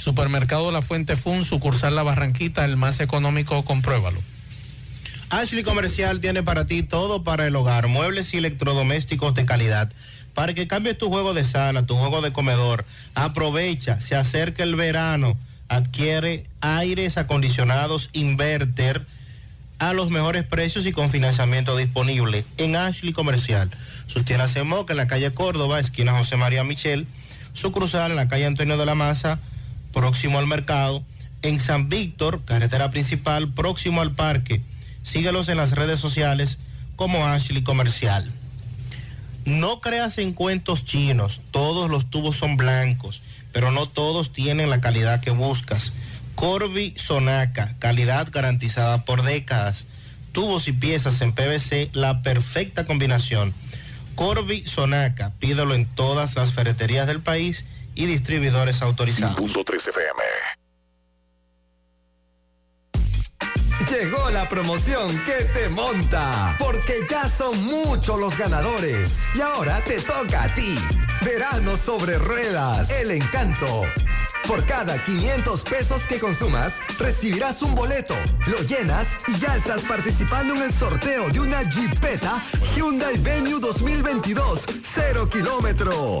Supermercado La Fuente Fund, sucursal La Barranquita, el más económico, compruébalo. Ashley Comercial tiene para ti todo para el hogar, muebles y electrodomésticos de calidad. Para que cambies tu juego de sala, tu juego de comedor, aprovecha, se acerca el verano, adquiere aires acondicionados inverter a los mejores precios y con financiamiento disponible en Ashley Comercial. Sus tiendas en Moca, en la calle Córdoba, esquina José María Michel, su cruzal en la calle Antonio de la Maza, próximo al mercado, en San Víctor, carretera principal, próximo al parque. Síguelos en las redes sociales como Ashley Comercial. No creas en cuentos chinos, todos los tubos son blancos, pero no todos tienen la calidad que buscas. Corby Sonaca, calidad garantizada por décadas. Tubos y piezas en PVC, la perfecta combinación. Corby Sonaca, pídelo en todas las ferreterías del país y distribuidores autorizados. FM. Llegó la promoción que te monta, porque ya son muchos los ganadores. Y ahora te toca a ti. Verano sobre ruedas, el encanto. Por cada 500 pesos que consumas, recibirás un boleto, lo llenas y ya estás participando en el sorteo de una Jeepeta Hyundai Venue 2022, 0 kilómetro.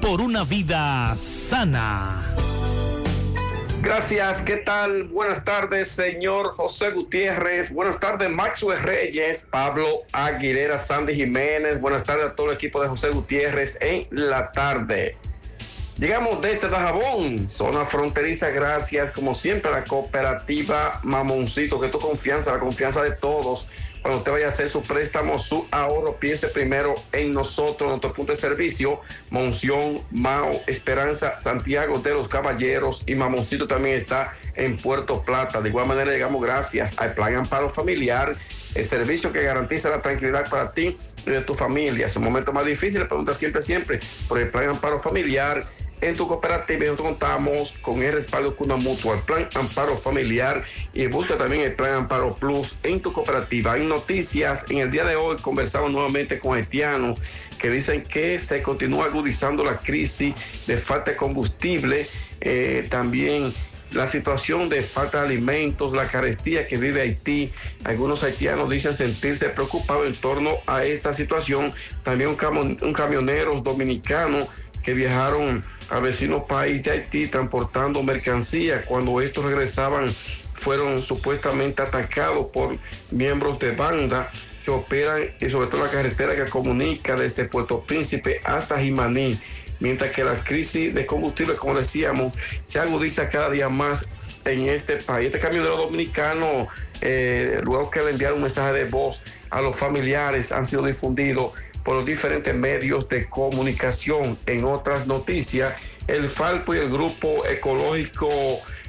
por una vida sana. Gracias, ¿qué tal? Buenas tardes, señor José Gutiérrez. Buenas tardes, Maxwell Reyes, Pablo Aguilera, Sandy Jiménez. Buenas tardes a todo el equipo de José Gutiérrez en la tarde. Llegamos desde Dajabón, zona fronteriza, gracias como siempre a la cooperativa Mamoncito, que tu confianza, la confianza de todos. Cuando usted vaya a hacer su préstamo, su ahorro, piense primero en nosotros, nuestro punto de servicio, Monción, Mao, Esperanza, Santiago de los Caballeros y Mamoncito también está en Puerto Plata. De igual manera, llegamos gracias al Plan Amparo Familiar, el servicio que garantiza la tranquilidad para ti y de tu familia. Es un momento más difícil, pregunta siempre, siempre por el Plan Amparo Familiar en tu cooperativa. Nosotros contamos con el respaldo Cuna Mutua, el plan Amparo Familiar y busca también el plan Amparo Plus en tu cooperativa. Hay noticias. En el día de hoy conversamos nuevamente con haitianos que dicen que se continúa agudizando la crisis de falta de combustible. Eh, también la situación de falta de alimentos, la carestía que vive Haití. Algunos haitianos dicen sentirse preocupados en torno a esta situación. También un, un camioneros dominicanos que viajaron al vecino país de Haití transportando mercancía. Cuando estos regresaban fueron supuestamente atacados por miembros de banda que operan y sobre todo la carretera que comunica desde Puerto Príncipe hasta Jimaní mientras que la crisis de combustible, como decíamos, se agudiza cada día más en este país. Este camionero dominicano, eh, luego que le enviaron un mensaje de voz a los familiares, han sido difundidos por los diferentes medios de comunicación. En otras noticias, el Falpo y el grupo ecológico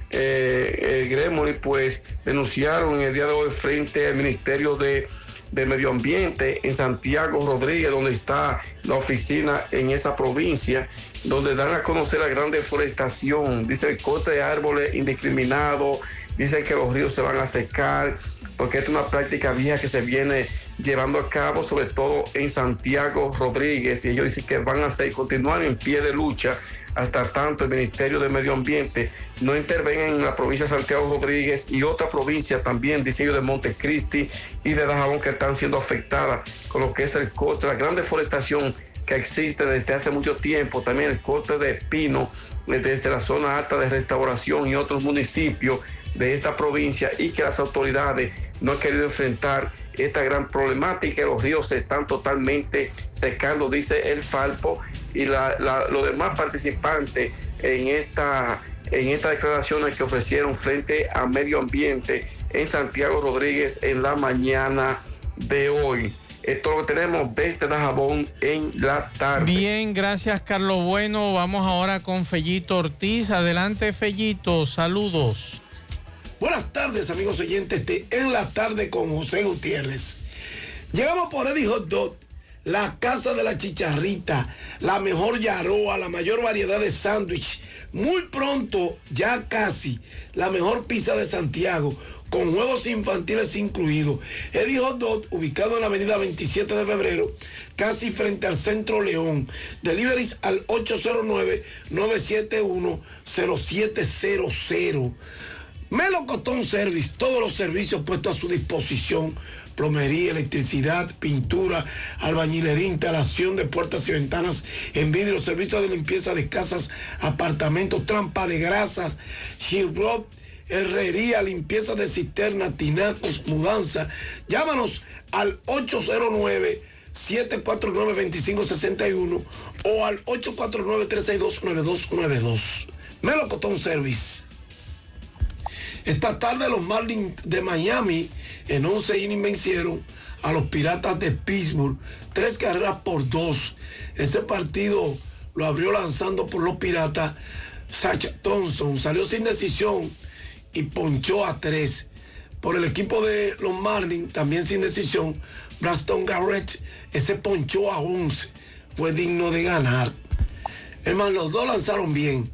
eh, Gremoli, pues denunciaron en el día de hoy frente al Ministerio de de Medio Ambiente en Santiago Rodríguez, donde está la oficina en esa provincia, donde dan a conocer la gran deforestación, dice el corte de árboles indiscriminado, dicen que los ríos se van a secar, porque es una práctica vieja que se viene llevando a cabo, sobre todo en Santiago Rodríguez, y ellos dicen que van a hacer, continuar en pie de lucha hasta tanto el Ministerio de Medio Ambiente no intervenga en la provincia de Santiago Rodríguez y otra provincia también, diseño de Montecristi y de Dajabón que están siendo afectadas con lo que es el coste, la gran deforestación que existe desde hace mucho tiempo, también el corte de pino desde la zona alta de restauración y otros municipios de esta provincia y que las autoridades no han querido enfrentar esta gran problemática. Los ríos se están totalmente secando, dice el Falpo, y los demás participantes en esta, en esta declaración que ofrecieron frente a Medio Ambiente en Santiago Rodríguez en la mañana de hoy. Esto lo tenemos desde Dajabón en la tarde. Bien, gracias Carlos Bueno. Vamos ahora con Fellito Ortiz. Adelante Fellito, saludos. Buenas tardes amigos oyentes de En la tarde con José Gutiérrez. Llegamos por Eddie Hot Dog la Casa de la Chicharrita, la mejor yaroa, la mayor variedad de sándwich. Muy pronto, ya casi, la mejor pizza de Santiago, con juegos infantiles incluidos. Eddie Hot Dog, ubicado en la avenida 27 de febrero, casi frente al Centro León. Deliveries al 809-971-0700. Melocotón Service, todos los servicios puestos a su disposición plomería, electricidad, pintura, albañilería, instalación de puertas y ventanas en vidrio, servicio de limpieza de casas, apartamentos, trampa de grasas, rock, herrería, limpieza de cisterna, tinacos, mudanza. Llámanos al 809 749-2561 o al 849-362-9292. Melocotón Service. Esta tarde los Marlins de Miami en 11 innings vencieron a los Piratas de Pittsburgh, tres carreras por dos. Ese partido lo abrió lanzando por los Piratas. Sacha Thompson salió sin decisión y ponchó a tres. Por el equipo de los Marlins, también sin decisión, Braston Garrett, ese ponchó a 11. Fue digno de ganar. Hermano, los dos lanzaron bien.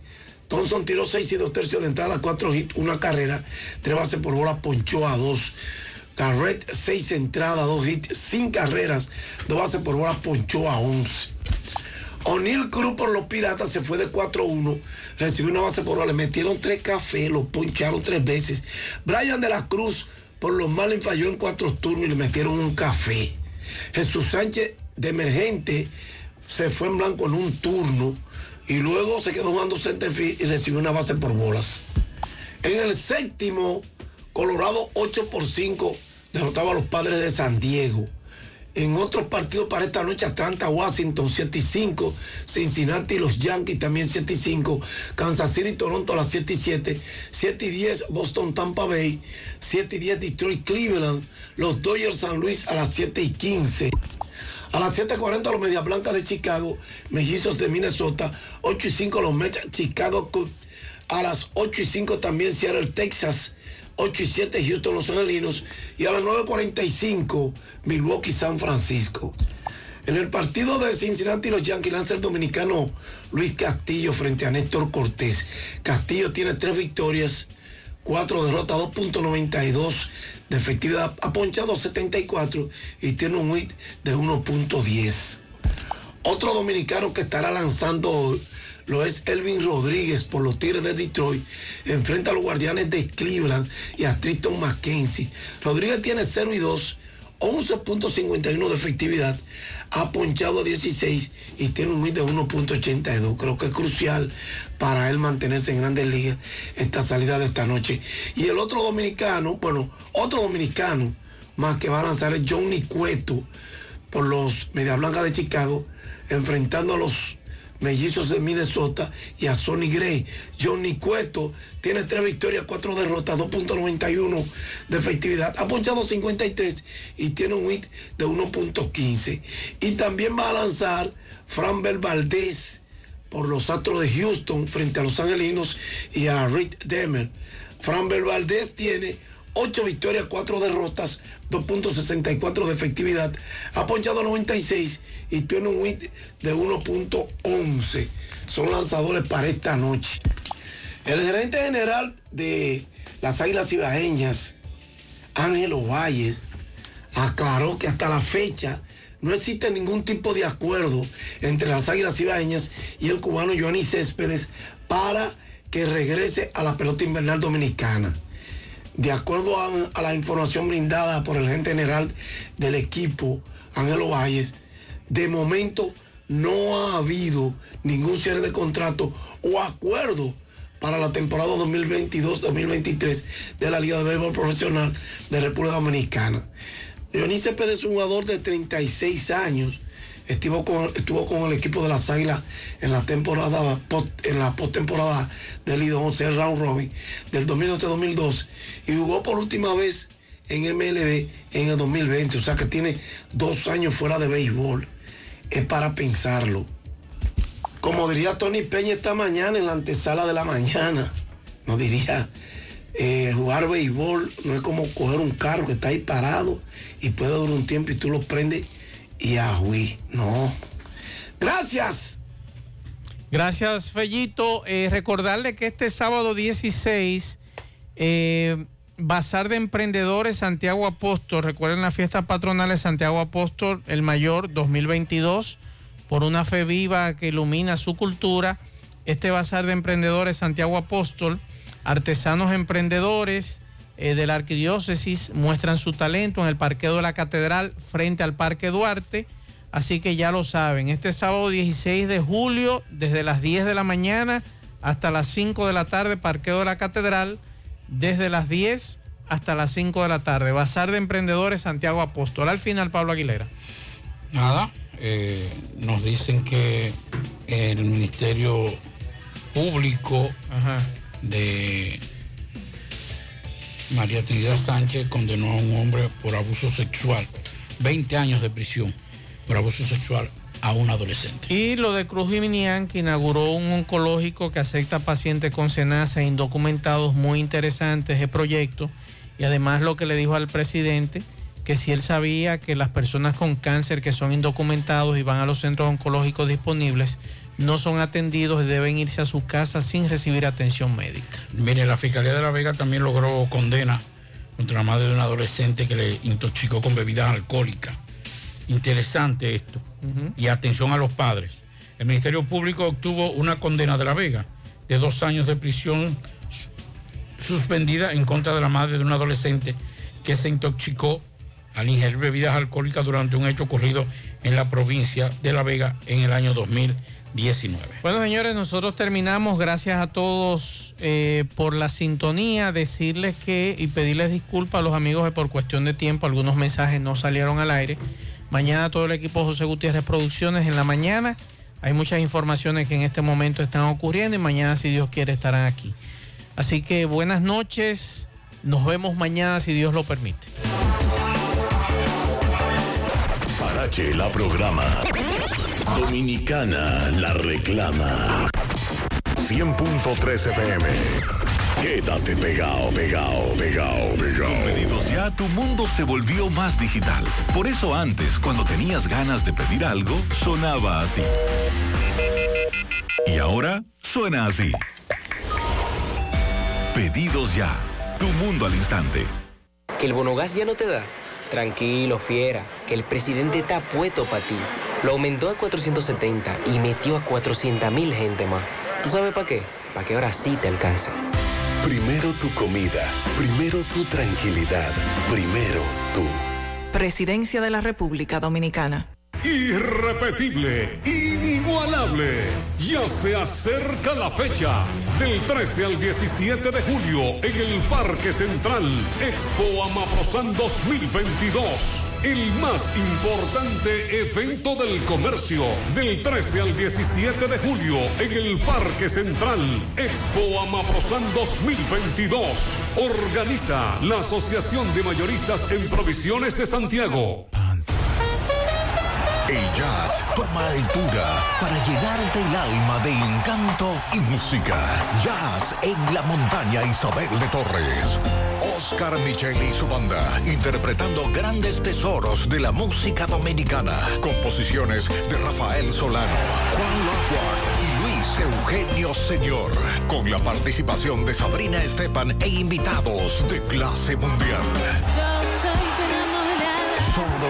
Thompson tiró seis y dos tercios de entrada, cuatro hits, una carrera, tres bases por bola, ponchó a dos. Carret, seis entradas, dos hits, sin carreras, dos bases por bola, ponchó a 11. O'Neill Cruz por los Piratas se fue de 4-1, recibió una base por bola, le metieron tres cafés, lo poncharon tres veces. Brian de la Cruz por los Marlins falló en cuatro turnos y le metieron un café. Jesús Sánchez de emergente se fue en blanco en un turno y luego se quedó jugando centerfield y recibió una base por bolas. En el séptimo, Colorado 8 por 5 derrotaba a los padres de San Diego. En otros partidos para esta noche, Atlanta, Washington 7 y 5, Cincinnati, los Yankees también 7 y 5, Kansas City, Toronto a las 7 y 7, 7 y 10, Boston, Tampa Bay, 7 y 10, Detroit, Cleveland, los Dodgers, San Luis a las 7 y 15. A las 7.40 los Medias Blancas de Chicago, Mellizos de Minnesota, 8 y 5 los Mets Chicago Cubs. A las 8 y 5 también Seattle, Texas, 8 y 7 Houston Los Angelinos y a las 9.45 Milwaukee San Francisco. En el partido de Cincinnati, los Yankees lanza el dominicano Luis Castillo frente a Néstor Cortés. Castillo tiene tres victorias, cuatro derrotas, 2.92 de efectividad, ha ponchado 74 y tiene un WIT de 1.10. Otro dominicano que estará lanzando lo es Elvin Rodríguez por los Tigres de Detroit. Enfrenta a los Guardianes de Cleveland y a Tristan McKenzie. Rodríguez tiene 0 y 2, 11.51 de efectividad. Ha ponchado a 16 y tiene un MIT de 1.82. Creo que es crucial para él mantenerse en grandes ligas esta salida de esta noche. Y el otro dominicano, bueno, otro dominicano más que va a lanzar es Johnny Cueto por los Media Blanca de Chicago, enfrentando a los mellizos de Minnesota y a Sonny Gray. Johnny Cueto tiene tres victorias, cuatro derrotas, 2.91 de efectividad. Ha ponchado 53 y tiene un hit de 1.15. Y también va a lanzar Fran Valdez por los Astros de Houston frente a los Angelinos y a Rick Demer. Fran Valdez tiene 8 victorias, 4 derrotas, 2.64 de efectividad. Ha ponchado 96 y tiene un WIT de 1.11. Son lanzadores para esta noche. El gerente general de las Águilas Ibaeñas, Ángelo Valles, aclaró que hasta la fecha no existe ningún tipo de acuerdo entre las Águilas Ibaeñas y el cubano Johnny Céspedes para que regrese a la pelota invernal dominicana. De acuerdo a, la información brindada por el gerente general del equipo, Ángelo Valles, de momento no ha habido ningún cierre de contrato o acuerdo para la temporada 2022-2023 de la Liga de Béisbol Profesional de República Dominicana. Dionisio Pérez es un jugador de 36 años. Estuvo con, estuvo con el equipo de las Águilas en la temporada en la postemporada del I 11 el round robin del 2011-2012 y jugó por última vez en MLB en el 2020, o sea que tiene dos años fuera de béisbol es para pensarlo. Como diría Tony Peña esta mañana en la antesala de la mañana, no diría, eh, jugar béisbol no es como coger un carro que está ahí parado y puede durar un tiempo y tú lo prendes y ajuí. No. Gracias. Gracias, Fellito. Eh, recordarle que este sábado 16, eh, Bazar de Emprendedores Santiago Apóstol. Recuerden la fiesta patronal de Santiago Apóstol, el mayor 2022, por una fe viva que ilumina su cultura. Este Bazar de Emprendedores Santiago Apóstol, artesanos emprendedores eh, de la arquidiócesis muestran su talento en el parqueo de la catedral frente al Parque Duarte. Así que ya lo saben, este sábado 16 de julio, desde las 10 de la mañana hasta las 5 de la tarde, parqueo de la catedral desde las 10 hasta las 5 de la tarde. Bazar de Emprendedores Santiago Apóstol. Al final, Pablo Aguilera. Nada, eh, nos dicen que el Ministerio Público de María Trinidad Sánchez condenó a un hombre por abuso sexual, 20 años de prisión por abuso sexual a un adolescente. Y lo de Cruz Jiminián, que inauguró un oncológico que acepta pacientes con cenaza indocumentados, muy interesante ese proyecto. Y además lo que le dijo al presidente, que si él sabía que las personas con cáncer que son indocumentados y van a los centros oncológicos disponibles, no son atendidos y deben irse a su casa sin recibir atención médica. Mire, la Fiscalía de La Vega también logró condena contra la madre de un adolescente que le intoxicó con bebidas alcohólicas. Interesante esto. Y atención a los padres. El Ministerio Público obtuvo una condena de La Vega de dos años de prisión suspendida en contra de la madre de un adolescente que se intoxicó al ingerir bebidas alcohólicas durante un hecho ocurrido en la provincia de La Vega en el año 2019. Bueno, señores, nosotros terminamos. Gracias a todos eh, por la sintonía. Decirles que y pedirles disculpas a los amigos que por cuestión de tiempo algunos mensajes no salieron al aire. Mañana todo el equipo José Gutiérrez Producciones en la mañana. Hay muchas informaciones que en este momento están ocurriendo y mañana, si Dios quiere, estarán aquí. Así que buenas noches. Nos vemos mañana, si Dios lo permite. Parache la programa. Dominicana la reclama. 100.3 FM. Quédate pegado, pegado, pegado, pegado. Con pedidos ya, tu mundo se volvió más digital. Por eso antes, cuando tenías ganas de pedir algo, sonaba así. Y ahora suena así. Pedidos ya. Tu mundo al instante. Que el bonogás ya no te da. Tranquilo, fiera, que el presidente está puesto para ti. Lo aumentó a 470 y metió a 400 mil gente más. ¿Tú sabes para qué? Para que ahora sí te alcance. Primero tu comida, primero tu tranquilidad, primero tú. Presidencia de la República Dominicana. Irrepetible, inigualable. Ya se acerca la fecha. Del 13 al 17 de julio en el Parque Central, Expo Amaprosan 2022. El más importante evento del comercio. Del 13 al 17 de julio en el Parque Central, Expo Amaprosan 2022. Organiza la Asociación de Mayoristas en Provisiones de Santiago. El jazz toma altura para llenarte el alma de encanto y música. Jazz en la montaña Isabel de Torres. Oscar Michel y su banda interpretando grandes tesoros de la música dominicana. Composiciones de Rafael Solano, Juan Lockhart y Luis Eugenio Señor. Con la participación de Sabrina Estepan e invitados de clase mundial.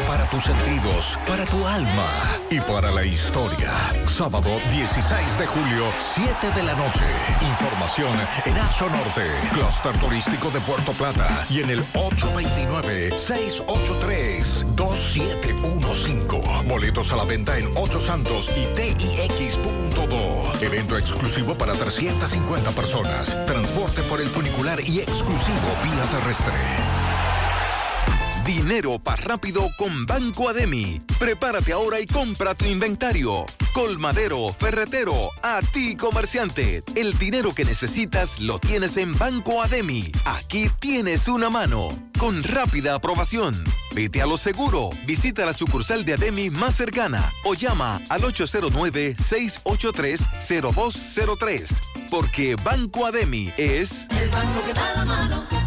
Para tus sentidos, para tu alma y para la historia. Sábado 16 de julio, 7 de la noche. Información en Aso Norte, Cluster Turístico de Puerto Plata y en el 829-683-2715. Boletos a la venta en 8 Santos y TIX.do. Evento exclusivo para 350 personas. Transporte por el funicular y exclusivo vía terrestre. Dinero para rápido con Banco Ademi. Prepárate ahora y compra tu inventario. Colmadero, ferretero, a ti comerciante. El dinero que necesitas lo tienes en Banco Ademi. Aquí tienes una mano. Con rápida aprobación. Vete a lo seguro. Visita la sucursal de Ademi más cercana o llama al 809-683-0203. Porque Banco Ademi es... El banco que da la mano.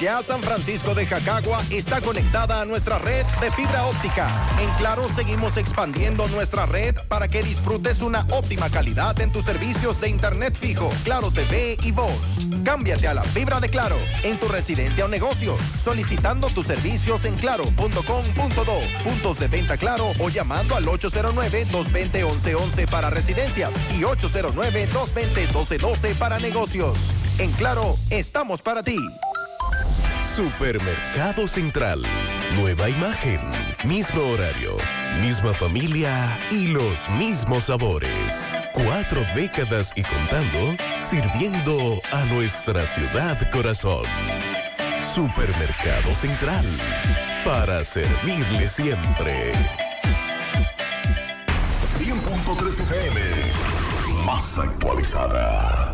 Ya San Francisco de Jacagua está conectada a nuestra red de fibra óptica. En Claro seguimos expandiendo nuestra red para que disfrutes una óptima calidad en tus servicios de internet fijo, Claro TV y voz. Cámbiate a la fibra de Claro en tu residencia o negocio, solicitando tus servicios en claro.com.do, puntos de venta Claro o llamando al 809-220-1111 para residencias y 809-220-1212 para negocios. En Claro, estamos para ti. Supermercado Central. Nueva imagen, mismo horario, misma familia y los mismos sabores. Cuatro décadas y contando, sirviendo a nuestra ciudad corazón. Supermercado Central. Para servirle siempre. 100.3 FM. Más actualizada.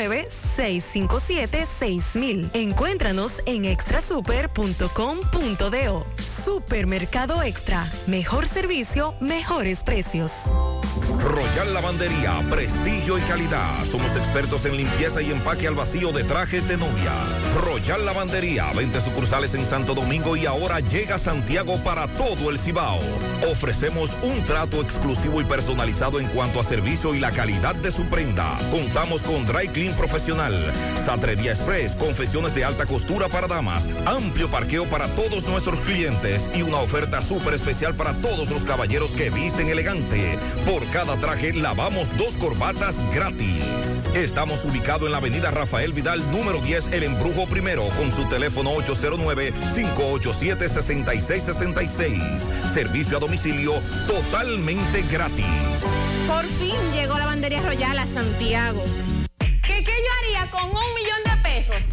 657-6000. Encuéntranos en extrasuper.com.do. Supermercado Extra. Mejor servicio, mejores precios. Royal Lavandería, prestigio y calidad. Somos expertos en limpieza y empaque al vacío de trajes de novia. Royal Lavandería, 20 sucursales en Santo Domingo y ahora llega a Santiago para todo el Cibao. Ofrecemos un trato exclusivo y personalizado en cuanto a servicio y la calidad de su prenda. Contamos con Dry Clean Profesional, Satrería Express, confesiones de alta costura para damas, amplio parqueo para todos nuestros clientes y una oferta súper especial para todos los caballeros que visten elegante. Por cada traje lavamos dos corbatas gratis. Estamos ubicados en la avenida Rafael Vidal, número 10, El Embrujo Primero, con su teléfono 809-587-6666. Servicio a domicilio totalmente gratis. Por fin llegó la bandería royal a Santiago. ¿Qué, ¿Qué yo haría con un millón de pesos?